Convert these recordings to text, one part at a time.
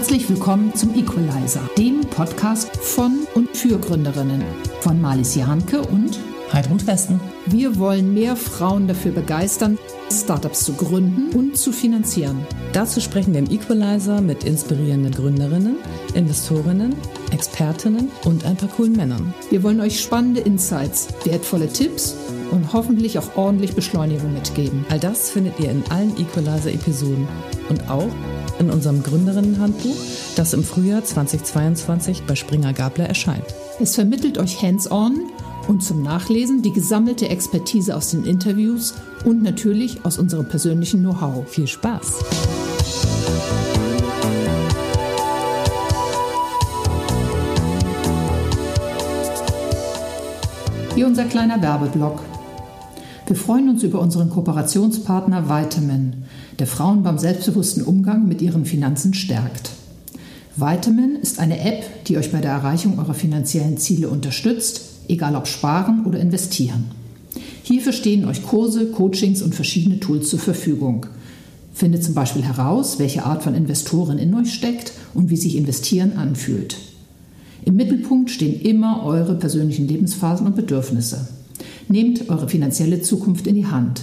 Herzlich willkommen zum Equalizer, dem Podcast von und für Gründerinnen von Marlies Jahnke und Heidrun Westen. Wir wollen mehr Frauen dafür begeistern, Startups zu gründen und zu finanzieren. Dazu sprechen wir im Equalizer mit inspirierenden Gründerinnen, Investorinnen, Expertinnen und ein paar coolen Männern. Wir wollen euch spannende Insights, wertvolle Tipps und hoffentlich auch ordentlich Beschleunigung mitgeben. All das findet ihr in allen Equalizer-Episoden und auch in unserem Gründerinnenhandbuch, das im Frühjahr 2022 bei Springer Gabler erscheint. Es vermittelt euch hands-on und zum Nachlesen die gesammelte Expertise aus den Interviews und natürlich aus unserem persönlichen Know-how. Viel Spaß! Hier unser kleiner Werbeblock. Wir freuen uns über unseren Kooperationspartner Vitamin, der Frauen beim selbstbewussten Umgang mit ihren Finanzen stärkt. Vitamin ist eine App, die euch bei der Erreichung eurer finanziellen Ziele unterstützt, egal ob sparen oder investieren. Hierfür stehen euch Kurse, Coachings und verschiedene Tools zur Verfügung. Findet zum Beispiel heraus, welche Art von Investoren in euch steckt und wie sich Investieren anfühlt. Im Mittelpunkt stehen immer eure persönlichen Lebensphasen und Bedürfnisse. Nehmt eure finanzielle Zukunft in die Hand.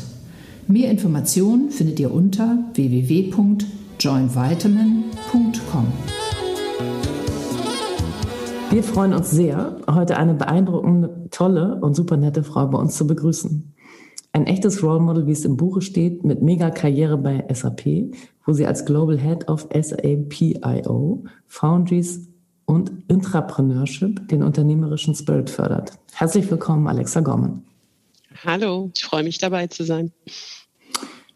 Mehr Informationen findet ihr unter www.joinvitamin.com. Wir freuen uns sehr, heute eine beeindruckende, tolle und super nette Frau bei uns zu begrüßen. Ein echtes Role Model, wie es im Buche steht, mit mega Karriere bei SAP, wo sie als Global Head of SAPIO, Foundries und Intrapreneurship den unternehmerischen Spirit fördert. Herzlich willkommen, Alexa Gorman. Hallo, ich freue mich dabei zu sein.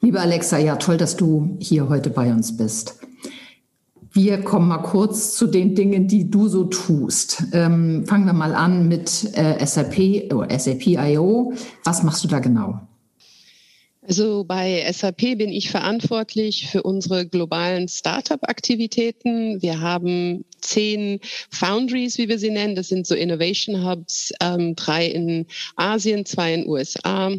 Liebe Alexa, ja, toll, dass du hier heute bei uns bist. Wir kommen mal kurz zu den Dingen, die du so tust. Ähm, fangen wir mal an mit äh, SAP oder SAP.io. Was machst du da genau? Also bei SAP bin ich verantwortlich für unsere globalen Startup-Aktivitäten. Wir haben zehn Foundries, wie wir sie nennen. Das sind so Innovation Hubs, ähm, drei in Asien, zwei in USA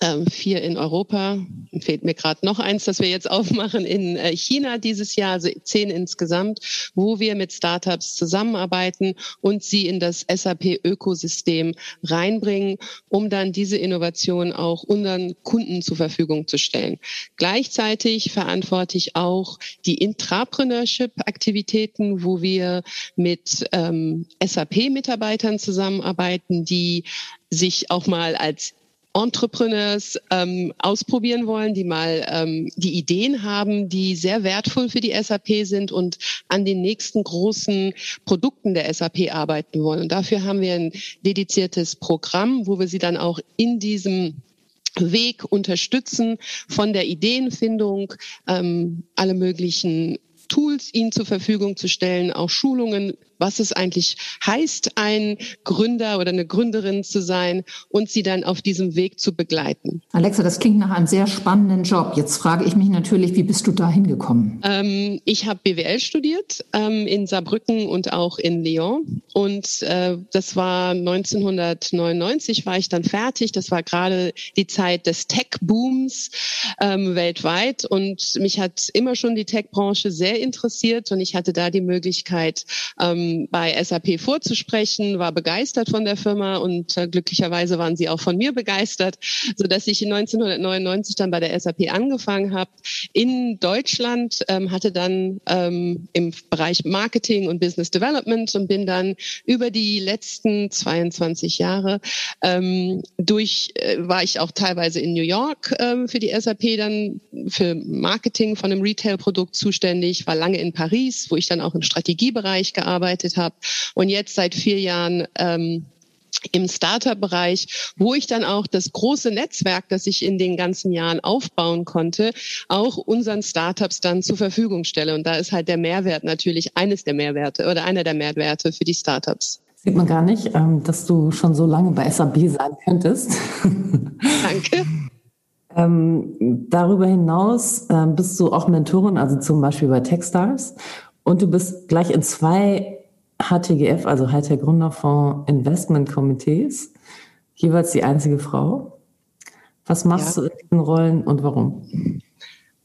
ähm, vier in Europa. Fehlt mir gerade noch eins, das wir jetzt aufmachen in äh, China dieses Jahr, also zehn insgesamt, wo wir mit Startups zusammenarbeiten und sie in das SAP-Ökosystem reinbringen, um dann diese Innovation auch unseren Kunden zur Verfügung zu stellen. Gleichzeitig verantworte ich auch die Intrapreneurship-Aktivitäten, wo wir mit ähm, SAP-Mitarbeitern zusammenarbeiten, die sich auch mal als Entrepreneurs ähm, ausprobieren wollen, die mal ähm, die Ideen haben, die sehr wertvoll für die SAP sind und an den nächsten großen Produkten der SAP arbeiten wollen. Und dafür haben wir ein dediziertes Programm, wo wir sie dann auch in diesem Weg unterstützen von der Ideenfindung, ähm, alle möglichen Tools ihnen zur Verfügung zu stellen, auch Schulungen was es eigentlich heißt, ein Gründer oder eine Gründerin zu sein und sie dann auf diesem Weg zu begleiten. Alexa, das klingt nach einem sehr spannenden Job. Jetzt frage ich mich natürlich, wie bist du da hingekommen? Ähm, ich habe BWL studiert ähm, in Saarbrücken und auch in Lyon und äh, das war 1999 war ich dann fertig. Das war gerade die Zeit des Tech-Booms ähm, weltweit und mich hat immer schon die Tech-Branche sehr interessiert und ich hatte da die Möglichkeit, ähm, bei SAP vorzusprechen, war begeistert von der Firma und äh, glücklicherweise waren sie auch von mir begeistert, so dass ich 1999 dann bei der SAP angefangen habe in Deutschland, ähm, hatte dann ähm, im Bereich Marketing und Business Development und bin dann über die letzten 22 Jahre ähm, durch, äh, war ich auch teilweise in New York ähm, für die SAP dann für Marketing von einem Retail-Produkt zuständig, war lange in Paris, wo ich dann auch im Strategiebereich gearbeitet gearbeitet habe und jetzt seit vier Jahren ähm, im Startup-Bereich, wo ich dann auch das große Netzwerk, das ich in den ganzen Jahren aufbauen konnte, auch unseren Startups dann zur Verfügung stelle. Und da ist halt der Mehrwert natürlich eines der Mehrwerte oder einer der Mehrwerte für die Startups. Sieht man gar nicht, ähm, dass du schon so lange bei SAP sein könntest. Danke. ähm, darüber hinaus ähm, bist du auch Mentorin, also zum Beispiel bei Techstars. Und du bist gleich in zwei HTGF, also Hightech Gründerfonds Investment Komitees, jeweils die einzige Frau. Was machst ja. du in diesen Rollen und warum?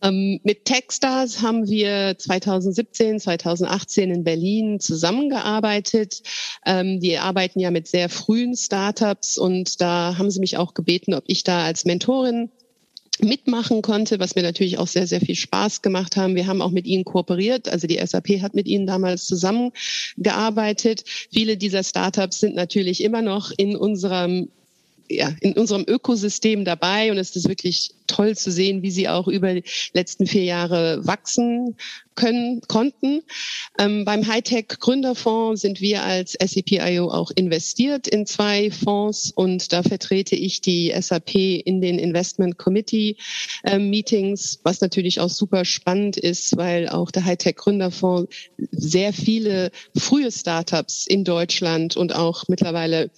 Ähm, mit Techstars haben wir 2017, 2018 in Berlin zusammengearbeitet. Ähm, die arbeiten ja mit sehr frühen Startups und da haben sie mich auch gebeten, ob ich da als Mentorin mitmachen konnte, was mir natürlich auch sehr, sehr viel Spaß gemacht haben. Wir haben auch mit ihnen kooperiert. Also die SAP hat mit ihnen damals zusammengearbeitet. Viele dieser Startups sind natürlich immer noch in unserem ja, in unserem Ökosystem dabei und es ist wirklich toll zu sehen, wie sie auch über die letzten vier Jahre wachsen können, konnten. Ähm, beim Hightech Gründerfonds sind wir als SAP.io auch investiert in zwei Fonds und da vertrete ich die SAP in den Investment Committee äh, Meetings, was natürlich auch super spannend ist, weil auch der Hightech Gründerfonds sehr viele frühe Startups in Deutschland und auch mittlerweile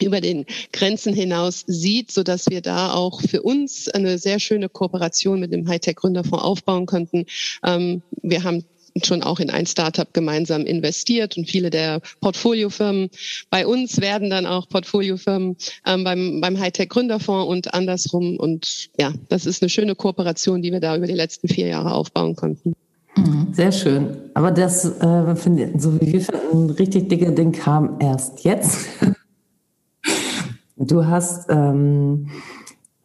über den Grenzen hinaus sieht, so dass wir da auch für uns eine sehr schöne Kooperation mit dem Hightech Gründerfonds aufbauen könnten. Ähm, wir haben schon auch in ein Startup gemeinsam investiert und viele der Portfoliofirmen bei uns werden dann auch Portfoliofirmen ähm, beim, beim Hightech Gründerfonds und andersrum. Und ja, das ist eine schöne Kooperation, die wir da über die letzten vier Jahre aufbauen konnten. Mhm. Sehr schön. Aber das, äh, finde, so wie wir finden, richtig dicke Ding kam erst jetzt. Du hast ähm,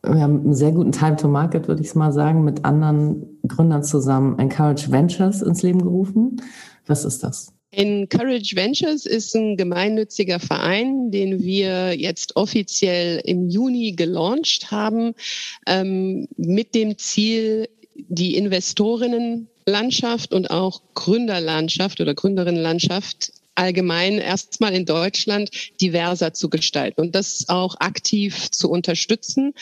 wir haben einen sehr guten Time to Market, würde ich mal sagen, mit anderen Gründern zusammen Encourage Ventures ins Leben gerufen. Was ist das? Encourage Ventures ist ein gemeinnütziger Verein, den wir jetzt offiziell im Juni gelauncht haben, ähm, mit dem Ziel, die Investorinnenlandschaft und auch Gründerlandschaft oder Gründerinnenlandschaft allgemein erstmal in Deutschland diverser zu gestalten und das auch aktiv zu unterstützen.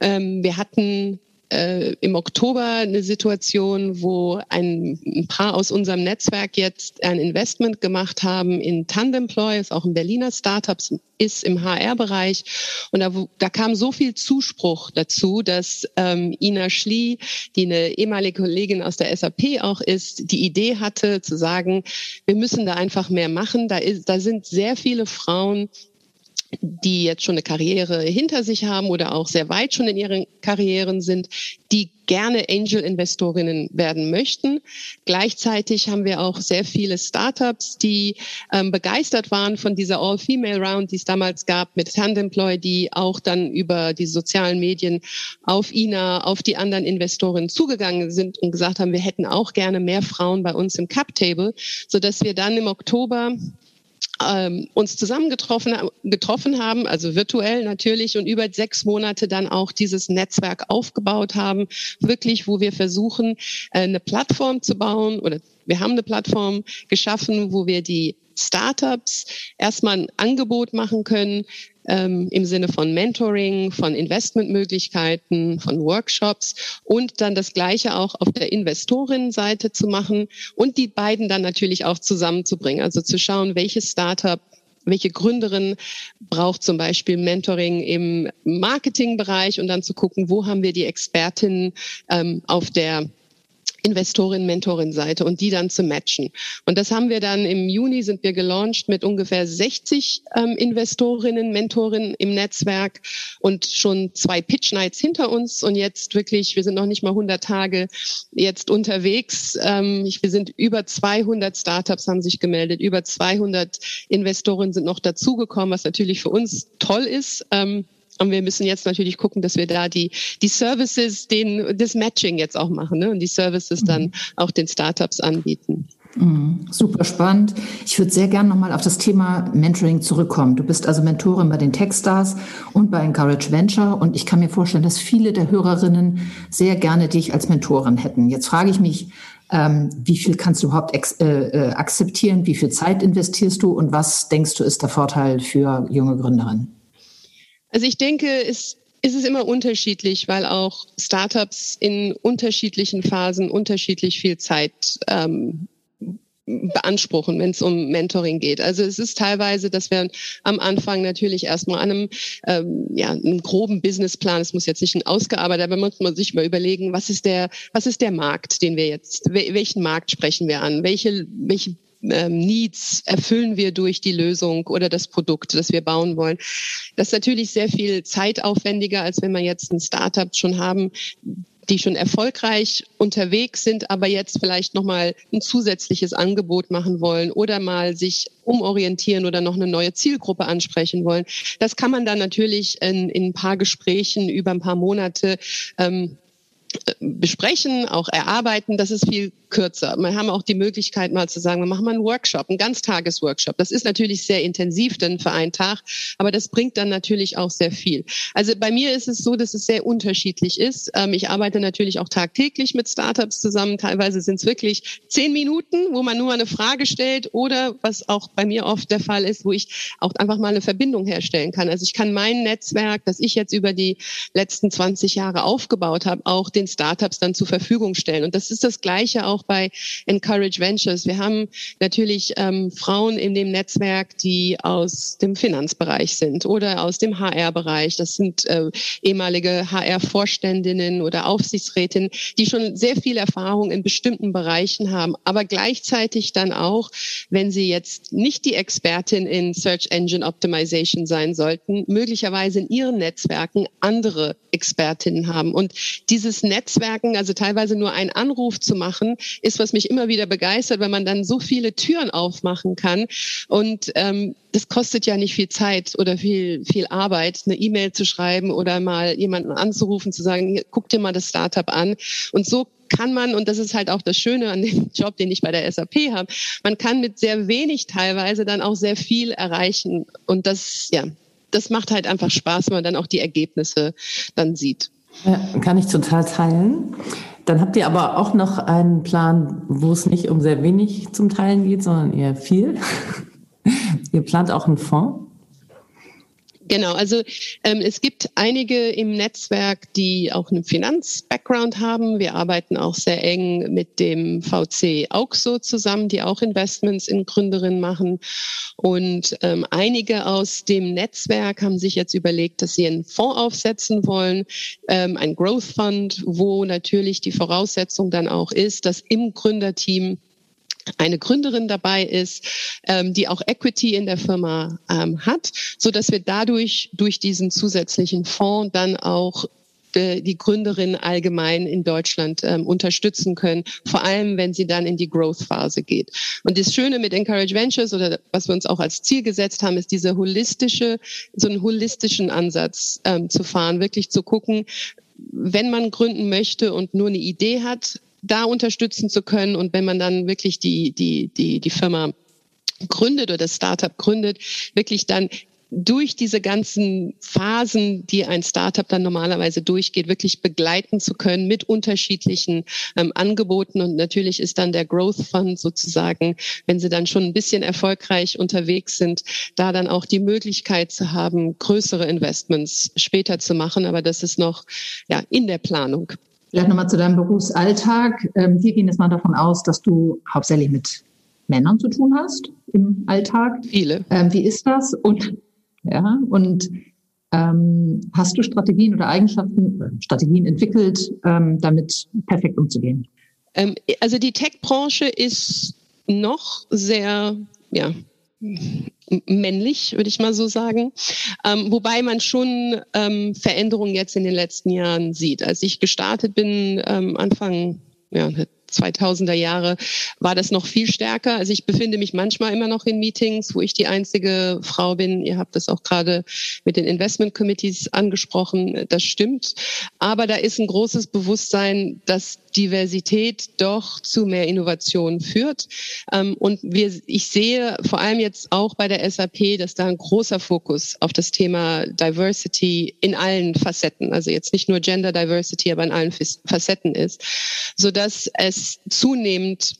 Ähm, wir hatten äh, im Oktober eine Situation, wo ein, ein, paar aus unserem Netzwerk jetzt ein Investment gemacht haben in Tandemploy, ist auch ein Berliner Startup, ist im HR-Bereich. Und da, da kam so viel Zuspruch dazu, dass ähm, Ina Schlie, die eine ehemalige Kollegin aus der SAP auch ist, die Idee hatte zu sagen, wir müssen da einfach mehr machen. Da, ist, da sind sehr viele Frauen, die jetzt schon eine Karriere hinter sich haben oder auch sehr weit schon in ihren Karrieren sind, die gerne Angel-Investorinnen werden möchten. Gleichzeitig haben wir auch sehr viele Startups, die ähm, begeistert waren von dieser All-Female-Round, die es damals gab mit Tandemploy, die auch dann über die sozialen Medien auf INA, auf die anderen Investoren zugegangen sind und gesagt haben, wir hätten auch gerne mehr Frauen bei uns im Cap-Table, sodass wir dann im Oktober ähm, uns zusammengetroffen getroffen haben, also virtuell natürlich und über sechs Monate dann auch dieses Netzwerk aufgebaut haben, wirklich, wo wir versuchen, äh, eine Plattform zu bauen oder wir haben eine Plattform geschaffen, wo wir die Startups erstmal ein Angebot machen können, ähm, im Sinne von Mentoring, von Investmentmöglichkeiten, von Workshops und dann das Gleiche auch auf der Investorinnenseite zu machen und die beiden dann natürlich auch zusammenzubringen. Also zu schauen, welches Startup welche Gründerin braucht zum Beispiel Mentoring im Marketingbereich und dann zu gucken, wo haben wir die Expertinnen ähm, auf der Investorin, Mentorin Seite und die dann zu matchen. Und das haben wir dann im Juni sind wir gelauncht mit ungefähr 60 ähm, Investorinnen, Mentorinnen im Netzwerk und schon zwei Pitch Nights hinter uns und jetzt wirklich, wir sind noch nicht mal 100 Tage jetzt unterwegs. Ähm, wir sind über 200 Startups haben sich gemeldet, über 200 Investoren sind noch dazugekommen, was natürlich für uns toll ist. Ähm, und wir müssen jetzt natürlich gucken, dass wir da die, die Services, den, das Matching jetzt auch machen ne? und die Services dann mhm. auch den Startups anbieten. Mhm, super spannend. Ich würde sehr gerne nochmal auf das Thema Mentoring zurückkommen. Du bist also Mentorin bei den Techstars und bei Encourage Venture und ich kann mir vorstellen, dass viele der Hörerinnen sehr gerne dich als Mentorin hätten. Jetzt frage ich mich, ähm, wie viel kannst du überhaupt äh, äh, akzeptieren? Wie viel Zeit investierst du und was denkst du ist der Vorteil für junge Gründerinnen? Also ich denke, es ist es immer unterschiedlich, weil auch Startups in unterschiedlichen Phasen unterschiedlich viel Zeit ähm, beanspruchen, wenn es um Mentoring geht. Also es ist teilweise, dass wir am Anfang natürlich erstmal an einem, ähm, ja, einem groben Businessplan, es muss jetzt nicht ein ausgearbeiteter, aber man muss sich mal überlegen, was ist der, was ist der Markt, den wir jetzt, welchen Markt sprechen wir an, welche, welche ähm, Needs erfüllen wir durch die Lösung oder das Produkt, das wir bauen wollen. Das ist natürlich sehr viel zeitaufwendiger, als wenn wir jetzt ein Startup schon haben, die schon erfolgreich unterwegs sind, aber jetzt vielleicht nochmal ein zusätzliches Angebot machen wollen oder mal sich umorientieren oder noch eine neue Zielgruppe ansprechen wollen. Das kann man dann natürlich in, in ein paar Gesprächen über ein paar Monate ähm, besprechen, auch erarbeiten, das ist viel kürzer. Wir haben auch die Möglichkeit mal zu sagen, wir machen mal einen Workshop, einen Ganztagesworkshop. Das ist natürlich sehr intensiv dann für einen Tag, aber das bringt dann natürlich auch sehr viel. Also bei mir ist es so, dass es sehr unterschiedlich ist. Ähm, ich arbeite natürlich auch tagtäglich mit Startups zusammen. Teilweise sind es wirklich zehn Minuten, wo man nur eine Frage stellt oder was auch bei mir oft der Fall ist, wo ich auch einfach mal eine Verbindung herstellen kann. Also ich kann mein Netzwerk, das ich jetzt über die letzten 20 Jahre aufgebaut habe, auch den Startups dann zur Verfügung stellen. Und das ist das Gleiche auch bei Encourage Ventures. Wir haben natürlich ähm, Frauen in dem Netzwerk, die aus dem Finanzbereich sind oder aus dem HR-Bereich. Das sind äh, ehemalige HR-Vorständinnen oder Aufsichtsrätinnen, die schon sehr viel Erfahrung in bestimmten Bereichen haben, aber gleichzeitig dann auch, wenn sie jetzt nicht die Expertin in Search Engine Optimization sein sollten, möglicherweise in ihren Netzwerken andere Expertinnen haben. Und dieses Netzwerken, also teilweise nur einen Anruf zu machen, ist, was mich immer wieder begeistert, weil man dann so viele Türen aufmachen kann. Und ähm, das kostet ja nicht viel Zeit oder viel, viel Arbeit, eine E-Mail zu schreiben oder mal jemanden anzurufen, zu sagen, guck dir mal das Startup an. Und so kann man, und das ist halt auch das Schöne an dem Job, den ich bei der SAP habe, man kann mit sehr wenig teilweise dann auch sehr viel erreichen. Und das, ja, das macht halt einfach Spaß, wenn man dann auch die Ergebnisse dann sieht. Ja, kann ich total teilen. Dann habt ihr aber auch noch einen Plan, wo es nicht um sehr wenig zum Teilen geht, sondern eher viel. ihr plant auch einen Fonds. Genau, also ähm, es gibt einige im Netzwerk, die auch einen Finanz-Background haben. Wir arbeiten auch sehr eng mit dem VC Auxo zusammen, die auch Investments in Gründerinnen machen. Und ähm, einige aus dem Netzwerk haben sich jetzt überlegt, dass sie einen Fonds aufsetzen wollen, ähm, ein Growth Fund, wo natürlich die Voraussetzung dann auch ist, dass im Gründerteam eine Gründerin dabei ist, ähm, die auch Equity in der Firma ähm, hat, so dass wir dadurch durch diesen zusätzlichen Fonds dann auch die Gründerin allgemein in Deutschland ähm, unterstützen können, vor allem wenn sie dann in die Growth-Phase geht. Und das Schöne mit Encourage Ventures oder was wir uns auch als Ziel gesetzt haben, ist diese holistische, so einen holistischen Ansatz ähm, zu fahren, wirklich zu gucken, wenn man gründen möchte und nur eine Idee hat, da unterstützen zu können. Und wenn man dann wirklich die, die, die, die Firma gründet oder das Startup gründet, wirklich dann durch diese ganzen Phasen, die ein Startup dann normalerweise durchgeht, wirklich begleiten zu können mit unterschiedlichen ähm, Angeboten. Und natürlich ist dann der Growth Fund sozusagen, wenn sie dann schon ein bisschen erfolgreich unterwegs sind, da dann auch die Möglichkeit zu haben, größere Investments später zu machen. Aber das ist noch ja in der Planung. Vielleicht nochmal zu deinem Berufsalltag. Ähm, wir gehen jetzt mal davon aus, dass du hauptsächlich mit Männern zu tun hast im Alltag. Viele. Ähm, wie ist das? Und ja, und ähm, hast du Strategien oder Eigenschaften, Strategien entwickelt, ähm, damit perfekt umzugehen? Ähm, also die Tech-Branche ist noch sehr, ja, männlich, würde ich mal so sagen. Ähm, wobei man schon ähm, Veränderungen jetzt in den letzten Jahren sieht. Als ich gestartet bin, ähm, Anfang ja, 2000er Jahre war das noch viel stärker. Also ich befinde mich manchmal immer noch in Meetings, wo ich die einzige Frau bin. Ihr habt das auch gerade mit den Investment Committees angesprochen. Das stimmt. Aber da ist ein großes Bewusstsein, dass Diversität doch zu mehr Innovation führt. Ähm, und wir, ich sehe vor allem jetzt auch bei der SAP, dass da ein großer Fokus auf das Thema Diversity in allen Facetten, also jetzt nicht nur Gender Diversity, aber in allen Facetten ist, so dass zunehmend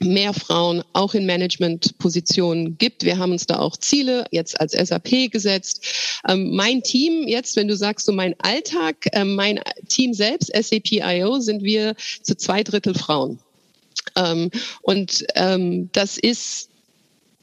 mehr Frauen auch in Managementpositionen gibt. Wir haben uns da auch Ziele jetzt als SAP gesetzt. Ähm, mein Team jetzt, wenn du sagst so mein Alltag, äh, mein Team selbst, SAP.io, sind wir zu zwei Drittel Frauen. Ähm, und ähm, das ist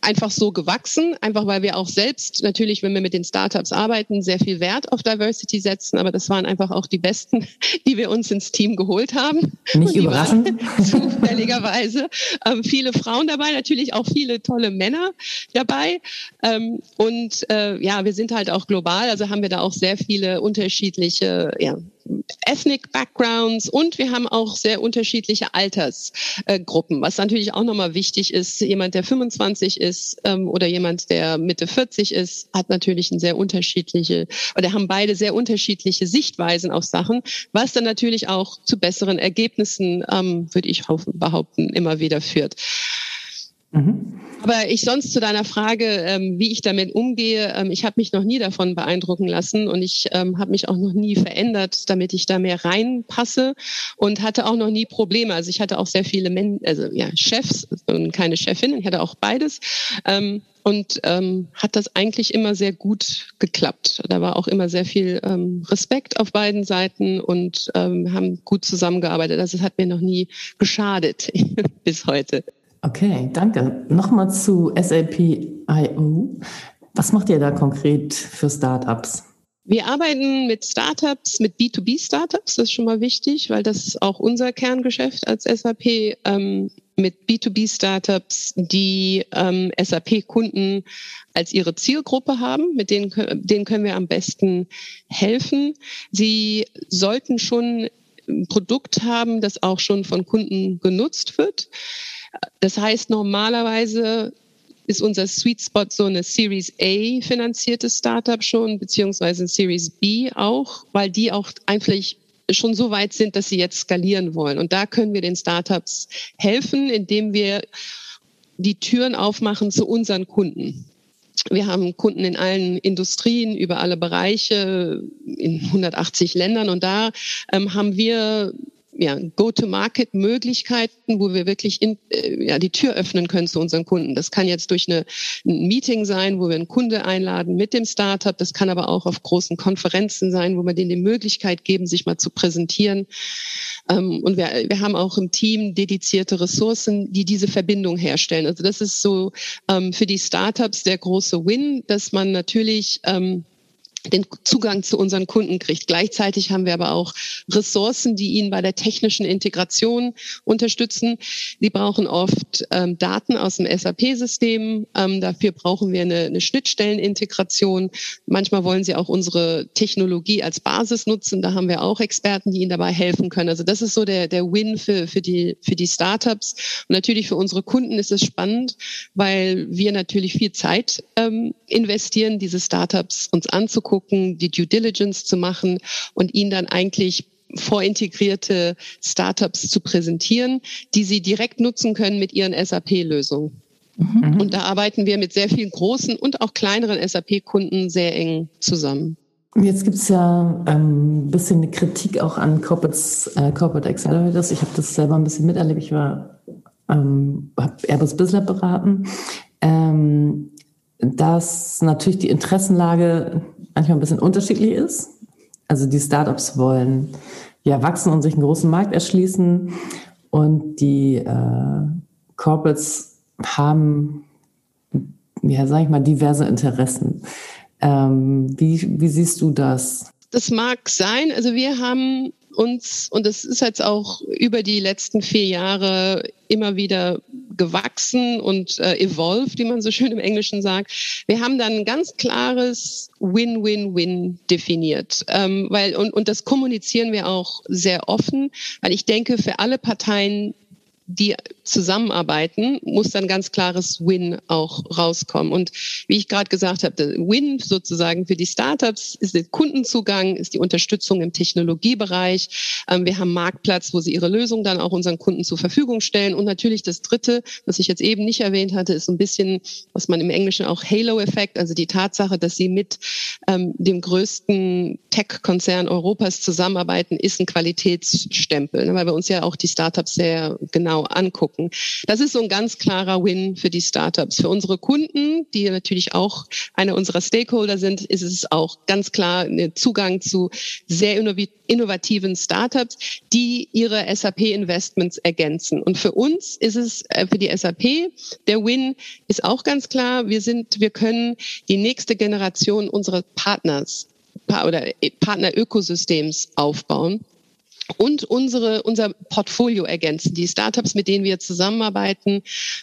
einfach so gewachsen, einfach weil wir auch selbst natürlich, wenn wir mit den Startups arbeiten, sehr viel Wert auf Diversity setzen. Aber das waren einfach auch die Besten, die wir uns ins Team geholt haben. Nicht überraschend. Zufälligerweise. Ähm, viele Frauen dabei, natürlich auch viele tolle Männer dabei. Ähm, und äh, ja, wir sind halt auch global, also haben wir da auch sehr viele unterschiedliche ja, ethnic Backgrounds und wir haben auch sehr unterschiedliche Altersgruppen, was natürlich auch nochmal wichtig ist. Jemand, der 25 ist ähm, oder jemand, der Mitte 40 ist, hat natürlich ein sehr unterschiedliche oder haben beide sehr unterschiedliche Sichtweisen auf Sachen, was dann natürlich auch zu besseren Ergebnissen, ähm, würde ich behaupten, immer wieder führt. Mhm. Aber ich sonst zu deiner Frage, ähm, wie ich damit umgehe, ähm, ich habe mich noch nie davon beeindrucken lassen und ich ähm, habe mich auch noch nie verändert, damit ich da mehr reinpasse und hatte auch noch nie Probleme. Also ich hatte auch sehr viele Men also, ja, Chefs und keine Chefin, ich hatte auch beides. Ähm, und ähm, hat das eigentlich immer sehr gut geklappt. Da war auch immer sehr viel ähm, Respekt auf beiden Seiten und ähm, haben gut zusammengearbeitet. Also es hat mir noch nie geschadet bis heute. Okay, danke. Nochmal zu SAP.io. Was macht ihr da konkret für Startups? Wir arbeiten mit Startups, mit B2B-Startups, das ist schon mal wichtig, weil das ist auch unser Kerngeschäft als SAP, ähm, mit B2B-Startups, die ähm, SAP-Kunden als ihre Zielgruppe haben, mit denen, denen können wir am besten helfen. Sie sollten schon ein Produkt haben, das auch schon von Kunden genutzt wird. Das heißt, normalerweise ist unser Sweet Spot so eine Series A finanzierte Startup schon, beziehungsweise ein Series B auch, weil die auch einfach schon so weit sind, dass sie jetzt skalieren wollen. Und da können wir den Startups helfen, indem wir die Türen aufmachen zu unseren Kunden. Wir haben Kunden in allen Industrien, über alle Bereiche, in 180 Ländern. Und da ähm, haben wir ja, Go-to-Market-Möglichkeiten, wo wir wirklich in, äh, ja, die Tür öffnen können zu unseren Kunden. Das kann jetzt durch eine, ein Meeting sein, wo wir einen Kunde einladen mit dem Startup. Das kann aber auch auf großen Konferenzen sein, wo wir denen die Möglichkeit geben, sich mal zu präsentieren. Ähm, und wir, wir haben auch im Team dedizierte Ressourcen, die diese Verbindung herstellen. Also das ist so ähm, für die Startups der große Win, dass man natürlich ähm, den Zugang zu unseren Kunden kriegt. Gleichzeitig haben wir aber auch Ressourcen, die ihnen bei der technischen Integration unterstützen. Die brauchen oft ähm, Daten aus dem SAP-System. Ähm, dafür brauchen wir eine, eine, Schnittstellenintegration. Manchmal wollen sie auch unsere Technologie als Basis nutzen. Da haben wir auch Experten, die ihnen dabei helfen können. Also das ist so der, der Win für, für, die, für die Startups. Und natürlich für unsere Kunden ist es spannend, weil wir natürlich viel Zeit ähm, investieren, diese Startups uns anzugucken anzugucken, die Due Diligence zu machen und ihnen dann eigentlich vorintegrierte Startups zu präsentieren, die sie direkt nutzen können mit ihren SAP-Lösungen. Mhm. Und da arbeiten wir mit sehr vielen großen und auch kleineren SAP-Kunden sehr eng zusammen. Jetzt gibt es ja ein ähm, bisschen eine Kritik auch an Corporates, äh, Corporate Accelerators. Ich habe das selber ein bisschen miterlebt. Ich war, ähm, habe Airbus Business beraten. Ähm, dass natürlich die Interessenlage manchmal ein bisschen unterschiedlich ist. Also die Startups wollen ja wachsen und sich einen großen Markt erschließen und die äh, Corporates haben, ja, sag ich mal, diverse Interessen. Ähm, wie, wie siehst du das? Das mag sein. Also wir haben uns, und das ist jetzt auch über die letzten vier Jahre immer wieder gewachsen und äh, evolved, wie man so schön im Englischen sagt. Wir haben dann ein ganz klares Win-Win-Win definiert, ähm, weil und, und das kommunizieren wir auch sehr offen, weil ich denke, für alle Parteien die zusammenarbeiten, muss dann ganz klares Win auch rauskommen. Und wie ich gerade gesagt habe, Win sozusagen für die Startups ist der Kundenzugang, ist die Unterstützung im Technologiebereich. Ähm, wir haben Marktplatz, wo sie ihre Lösung dann auch unseren Kunden zur Verfügung stellen. Und natürlich das Dritte, was ich jetzt eben nicht erwähnt hatte, ist ein bisschen, was man im Englischen auch Halo-Effekt, also die Tatsache, dass sie mit ähm, dem größten Tech-Konzern Europas zusammenarbeiten, ist ein Qualitätsstempel, ne, weil wir uns ja auch die Startups sehr genau angucken. Das ist so ein ganz klarer Win für die Startups. Für unsere Kunden, die natürlich auch eine unserer Stakeholder sind, ist es auch ganz klar ein Zugang zu sehr innovativen Startups, die ihre SAP-Investments ergänzen. Und für uns ist es, äh, für die SAP, der Win ist auch ganz klar. Wir sind, wir können die nächste Generation unserer Partners oder Partnerökosystems aufbauen. Und unsere, unser Portfolio ergänzen. Die Startups, mit denen wir zusammenarbeiten,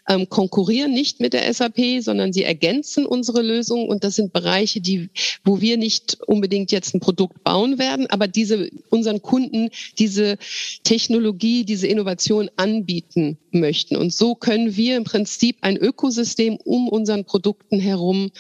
ähm, konkurrieren nicht mit der SAP, sondern sie ergänzen unsere Lösung. Und das sind Bereiche, die, wo wir nicht unbedingt jetzt ein Produkt bauen werden, aber diese, unseren Kunden diese Technologie, diese Innovation anbieten möchten. Und so können wir im Prinzip ein Ökosystem um unseren Produkten herum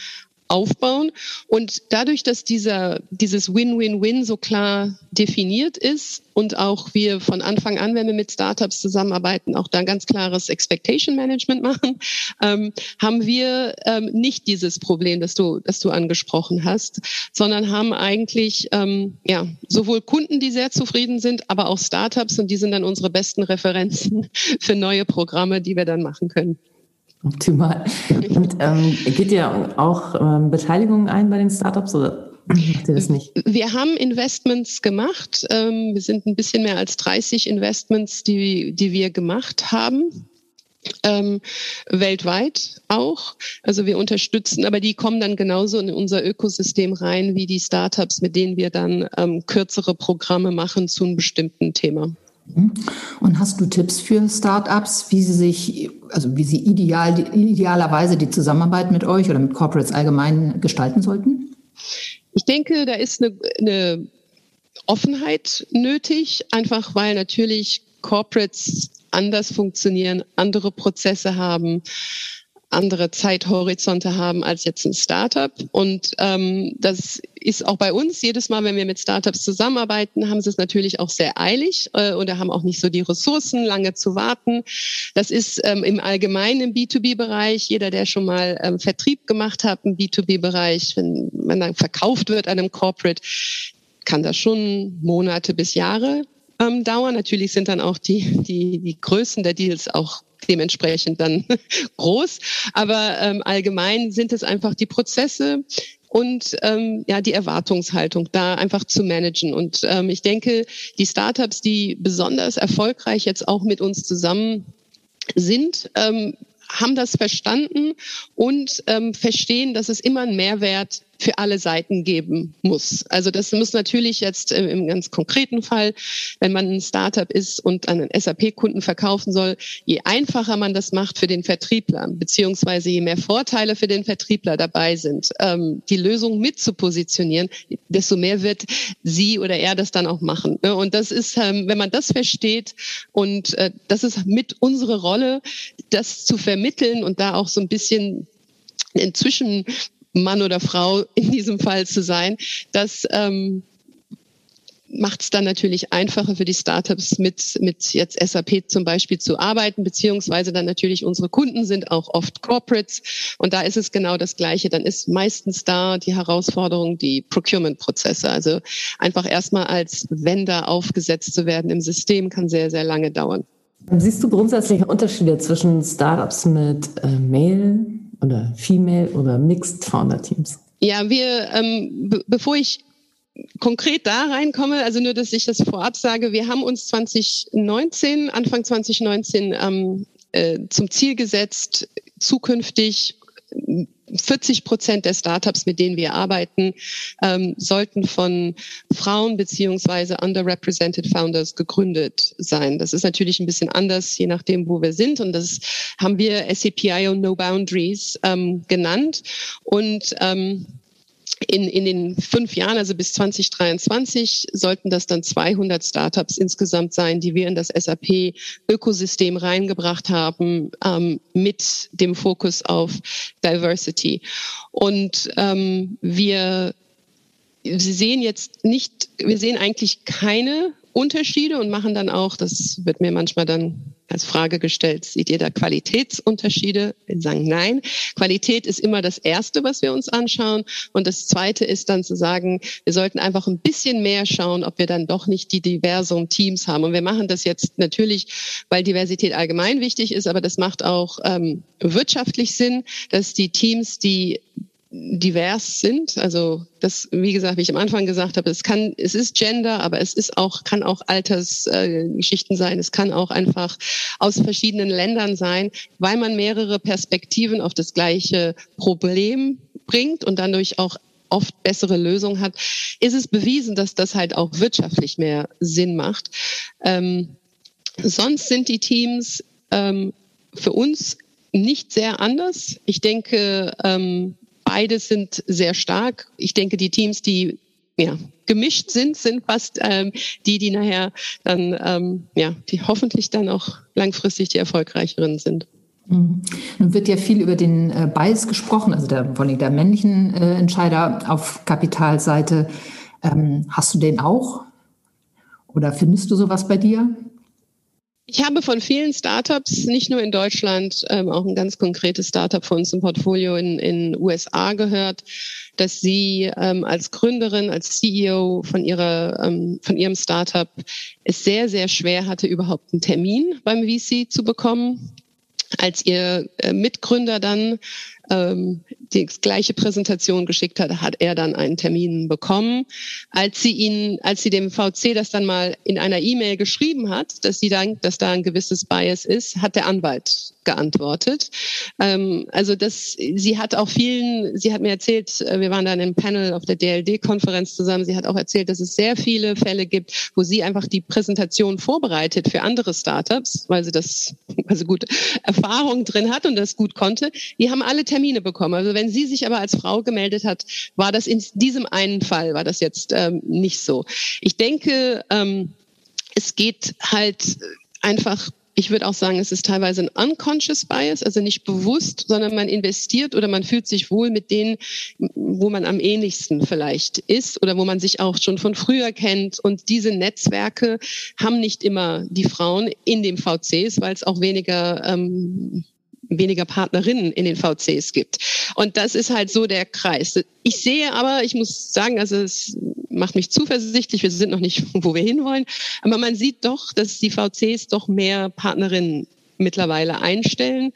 aufbauen. Und dadurch, dass dieser, dieses Win-Win-Win so klar definiert ist und auch wir von Anfang an, wenn wir mit Startups zusammenarbeiten, auch da ganz klares Expectation Management machen, ähm, haben wir ähm, nicht dieses Problem, das du, das du angesprochen hast, sondern haben eigentlich ähm, ja sowohl Kunden, die sehr zufrieden sind, aber auch Startups und die sind dann unsere besten Referenzen für neue Programme, die wir dann machen können. Optimal. Und ähm, geht ihr auch ähm, Beteiligungen ein bei den Startups oder macht ihr das nicht? Wir haben Investments gemacht. Ähm, wir sind ein bisschen mehr als 30 Investments, die, die wir gemacht haben. Ähm, weltweit auch. Also wir unterstützen, aber die kommen dann genauso in unser Ökosystem rein wie die Startups, mit denen wir dann ähm, kürzere Programme machen zu einem bestimmten Thema. Und hast du Tipps für Startups, wie sie sich, also wie sie ideal, idealerweise die Zusammenarbeit mit euch oder mit Corporates allgemein gestalten sollten? Ich denke, da ist eine, eine Offenheit nötig, einfach weil natürlich Corporates anders funktionieren, andere Prozesse haben andere Zeithorizonte haben als jetzt ein Startup. Und ähm, das ist auch bei uns jedes Mal, wenn wir mit Startups zusammenarbeiten, haben sie es natürlich auch sehr eilig äh, oder haben auch nicht so die Ressourcen, lange zu warten. Das ist ähm, im Allgemeinen im B2B-Bereich. Jeder, der schon mal ähm, Vertrieb gemacht hat im B2B-Bereich, wenn man dann verkauft wird an einem Corporate, kann das schon Monate bis Jahre ähm, dauern. Natürlich sind dann auch die, die, die Größen der Deals auch dementsprechend dann groß. Aber ähm, allgemein sind es einfach die Prozesse, und ähm, ja die Erwartungshaltung da einfach zu managen. Und ähm, ich denke, die Startups, die besonders erfolgreich jetzt auch mit uns zusammen sind, ähm, haben das verstanden und ähm, verstehen, dass es immer einen Mehrwert für alle Seiten geben muss. Also das muss natürlich jetzt im ganz konkreten Fall, wenn man ein Startup ist und an einen SAP-Kunden verkaufen soll, je einfacher man das macht für den Vertriebler, beziehungsweise je mehr Vorteile für den Vertriebler dabei sind, ähm, die Lösung mit zu positionieren, desto mehr wird sie oder er das dann auch machen. Ne? Und das ist, ähm, wenn man das versteht und äh, das ist mit unsere Rolle, das zu vermitteln und da auch so ein bisschen inzwischen Mann oder Frau in diesem Fall zu sein, das ähm, macht es dann natürlich einfacher für die Startups mit, mit jetzt SAP zum Beispiel zu arbeiten, beziehungsweise dann natürlich unsere Kunden sind auch oft Corporates und da ist es genau das Gleiche. Dann ist meistens da die Herausforderung die Procurement-Prozesse. Also einfach erstmal als Vendor aufgesetzt zu werden im System kann sehr, sehr lange dauern. Siehst du grundsätzliche Unterschiede zwischen Startups mit äh, Mail, oder Female oder Mixed Founder Teams? Ja, wir, ähm, bevor ich konkret da reinkomme, also nur, dass ich das vorab sage, wir haben uns 2019, Anfang 2019 ähm, äh, zum Ziel gesetzt, zukünftig 40 Prozent der Startups, mit denen wir arbeiten, ähm, sollten von Frauen beziehungsweise underrepresented Founders gegründet sein. Das ist natürlich ein bisschen anders, je nachdem, wo wir sind. Und das haben wir SAPIO No Boundaries ähm, genannt. Und ähm, in, in den fünf Jahren, also bis 2023, sollten das dann 200 Startups insgesamt sein, die wir in das SAP-Ökosystem reingebracht haben, ähm, mit dem Fokus auf Diversity. Und ähm, wir sehen jetzt nicht, wir sehen eigentlich keine Unterschiede und machen dann auch, das wird mir manchmal dann als Frage gestellt, seht ihr da Qualitätsunterschiede? Wir sagen nein. Qualität ist immer das Erste, was wir uns anschauen. Und das Zweite ist dann zu sagen, wir sollten einfach ein bisschen mehr schauen, ob wir dann doch nicht die diversen Teams haben. Und wir machen das jetzt natürlich, weil Diversität allgemein wichtig ist, aber das macht auch ähm, wirtschaftlich Sinn, dass die Teams, die divers sind. Also das, wie gesagt, wie ich am Anfang gesagt habe, es kann, es ist Gender, aber es ist auch, kann auch Altersgeschichten äh, sein. Es kann auch einfach aus verschiedenen Ländern sein, weil man mehrere Perspektiven auf das gleiche Problem bringt und dadurch auch oft bessere Lösungen hat, ist es bewiesen, dass das halt auch wirtschaftlich mehr Sinn macht. Ähm, sonst sind die Teams ähm, für uns nicht sehr anders. Ich denke, ähm, beides sind sehr stark. Ich denke, die Teams, die ja, gemischt sind, sind fast ähm, die, die nachher dann, ähm, ja, die hoffentlich dann auch langfristig die erfolgreicheren sind. Mhm. Nun wird ja viel über den äh, Bias gesprochen, also der, vor allem der männlichen äh, Entscheider auf Kapitalseite. Ähm, hast du den auch? Oder findest du sowas bei dir? Ich habe von vielen Startups, nicht nur in Deutschland, ähm, auch ein ganz konkretes Startup von uns im Portfolio in den USA gehört, dass sie ähm, als Gründerin, als CEO von ihrer ähm, von ihrem Startup es sehr sehr schwer hatte, überhaupt einen Termin beim VC zu bekommen. Als ihr äh, Mitgründer dann ähm, die gleiche Präsentation geschickt hat, hat er dann einen Termin bekommen. Als sie ihn, als sie dem VC das dann mal in einer E-Mail geschrieben hat, dass sie dann, dass da ein gewisses Bias ist, hat der Anwalt geantwortet. Ähm, also das, sie hat auch vielen, sie hat mir erzählt, äh, wir waren dann im Panel auf der DLD-Konferenz zusammen, sie hat auch erzählt, dass es sehr viele Fälle gibt, wo sie einfach die Präsentation vorbereitet für andere Startups, weil sie das, also gut Erfahrung drin hat und das gut konnte. Die haben alle Termine bekommen. Also wenn sie sich aber als Frau gemeldet hat, war das in diesem einen Fall, war das jetzt ähm, nicht so. Ich denke, ähm, es geht halt einfach ich würde auch sagen, es ist teilweise ein unconscious bias, also nicht bewusst, sondern man investiert oder man fühlt sich wohl mit denen, wo man am ähnlichsten vielleicht ist oder wo man sich auch schon von früher kennt. Und diese Netzwerke haben nicht immer die Frauen in den VCs, weil es auch weniger ähm, weniger Partnerinnen in den VCs gibt. Und das ist halt so der Kreis. Ich sehe aber, ich muss sagen, also es macht mich zuversichtlich, wir sind noch nicht, wo wir hinwollen, aber man sieht doch, dass die VCs doch mehr Partnerinnen mittlerweile einstellen,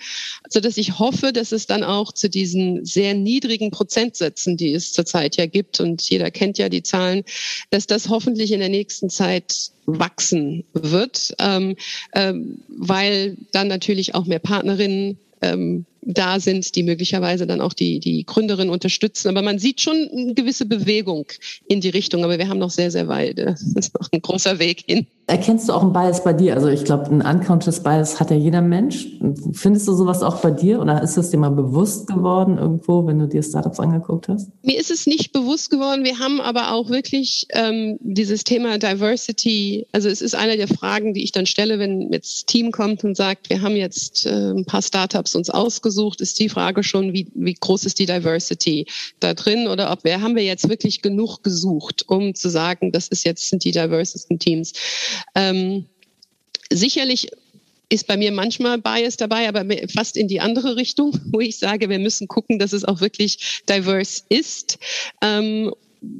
so dass ich hoffe, dass es dann auch zu diesen sehr niedrigen Prozentsätzen, die es zurzeit ja gibt, und jeder kennt ja die Zahlen, dass das hoffentlich in der nächsten Zeit wachsen wird, ähm, ähm, weil dann natürlich auch mehr Partnerinnen ähm, da sind, die möglicherweise dann auch die, die Gründerin unterstützen. Aber man sieht schon eine gewisse Bewegung in die Richtung. Aber wir haben noch sehr, sehr weit. Das ist noch ein großer Weg hin. Erkennst du auch einen Bias bei dir? Also ich glaube, ein unconscious Bias hat ja jeder Mensch. Findest du sowas auch bei dir oder ist es dir mal bewusst geworden irgendwo, wenn du dir Startups angeguckt hast? Mir ist es nicht bewusst geworden. Wir haben aber auch wirklich ähm, dieses Thema Diversity. Also es ist eine der Fragen, die ich dann stelle, wenn jetzt Team kommt und sagt, wir haben jetzt äh, ein paar Startups uns ausgesucht, ist die Frage schon, wie, wie groß ist die Diversity da drin oder ob wir haben wir jetzt wirklich genug gesucht, um zu sagen, das ist jetzt sind die diversesten Teams. Ähm, sicherlich ist bei mir manchmal Bias dabei, aber fast in die andere Richtung, wo ich sage, wir müssen gucken, dass es auch wirklich diverse ist. Ähm,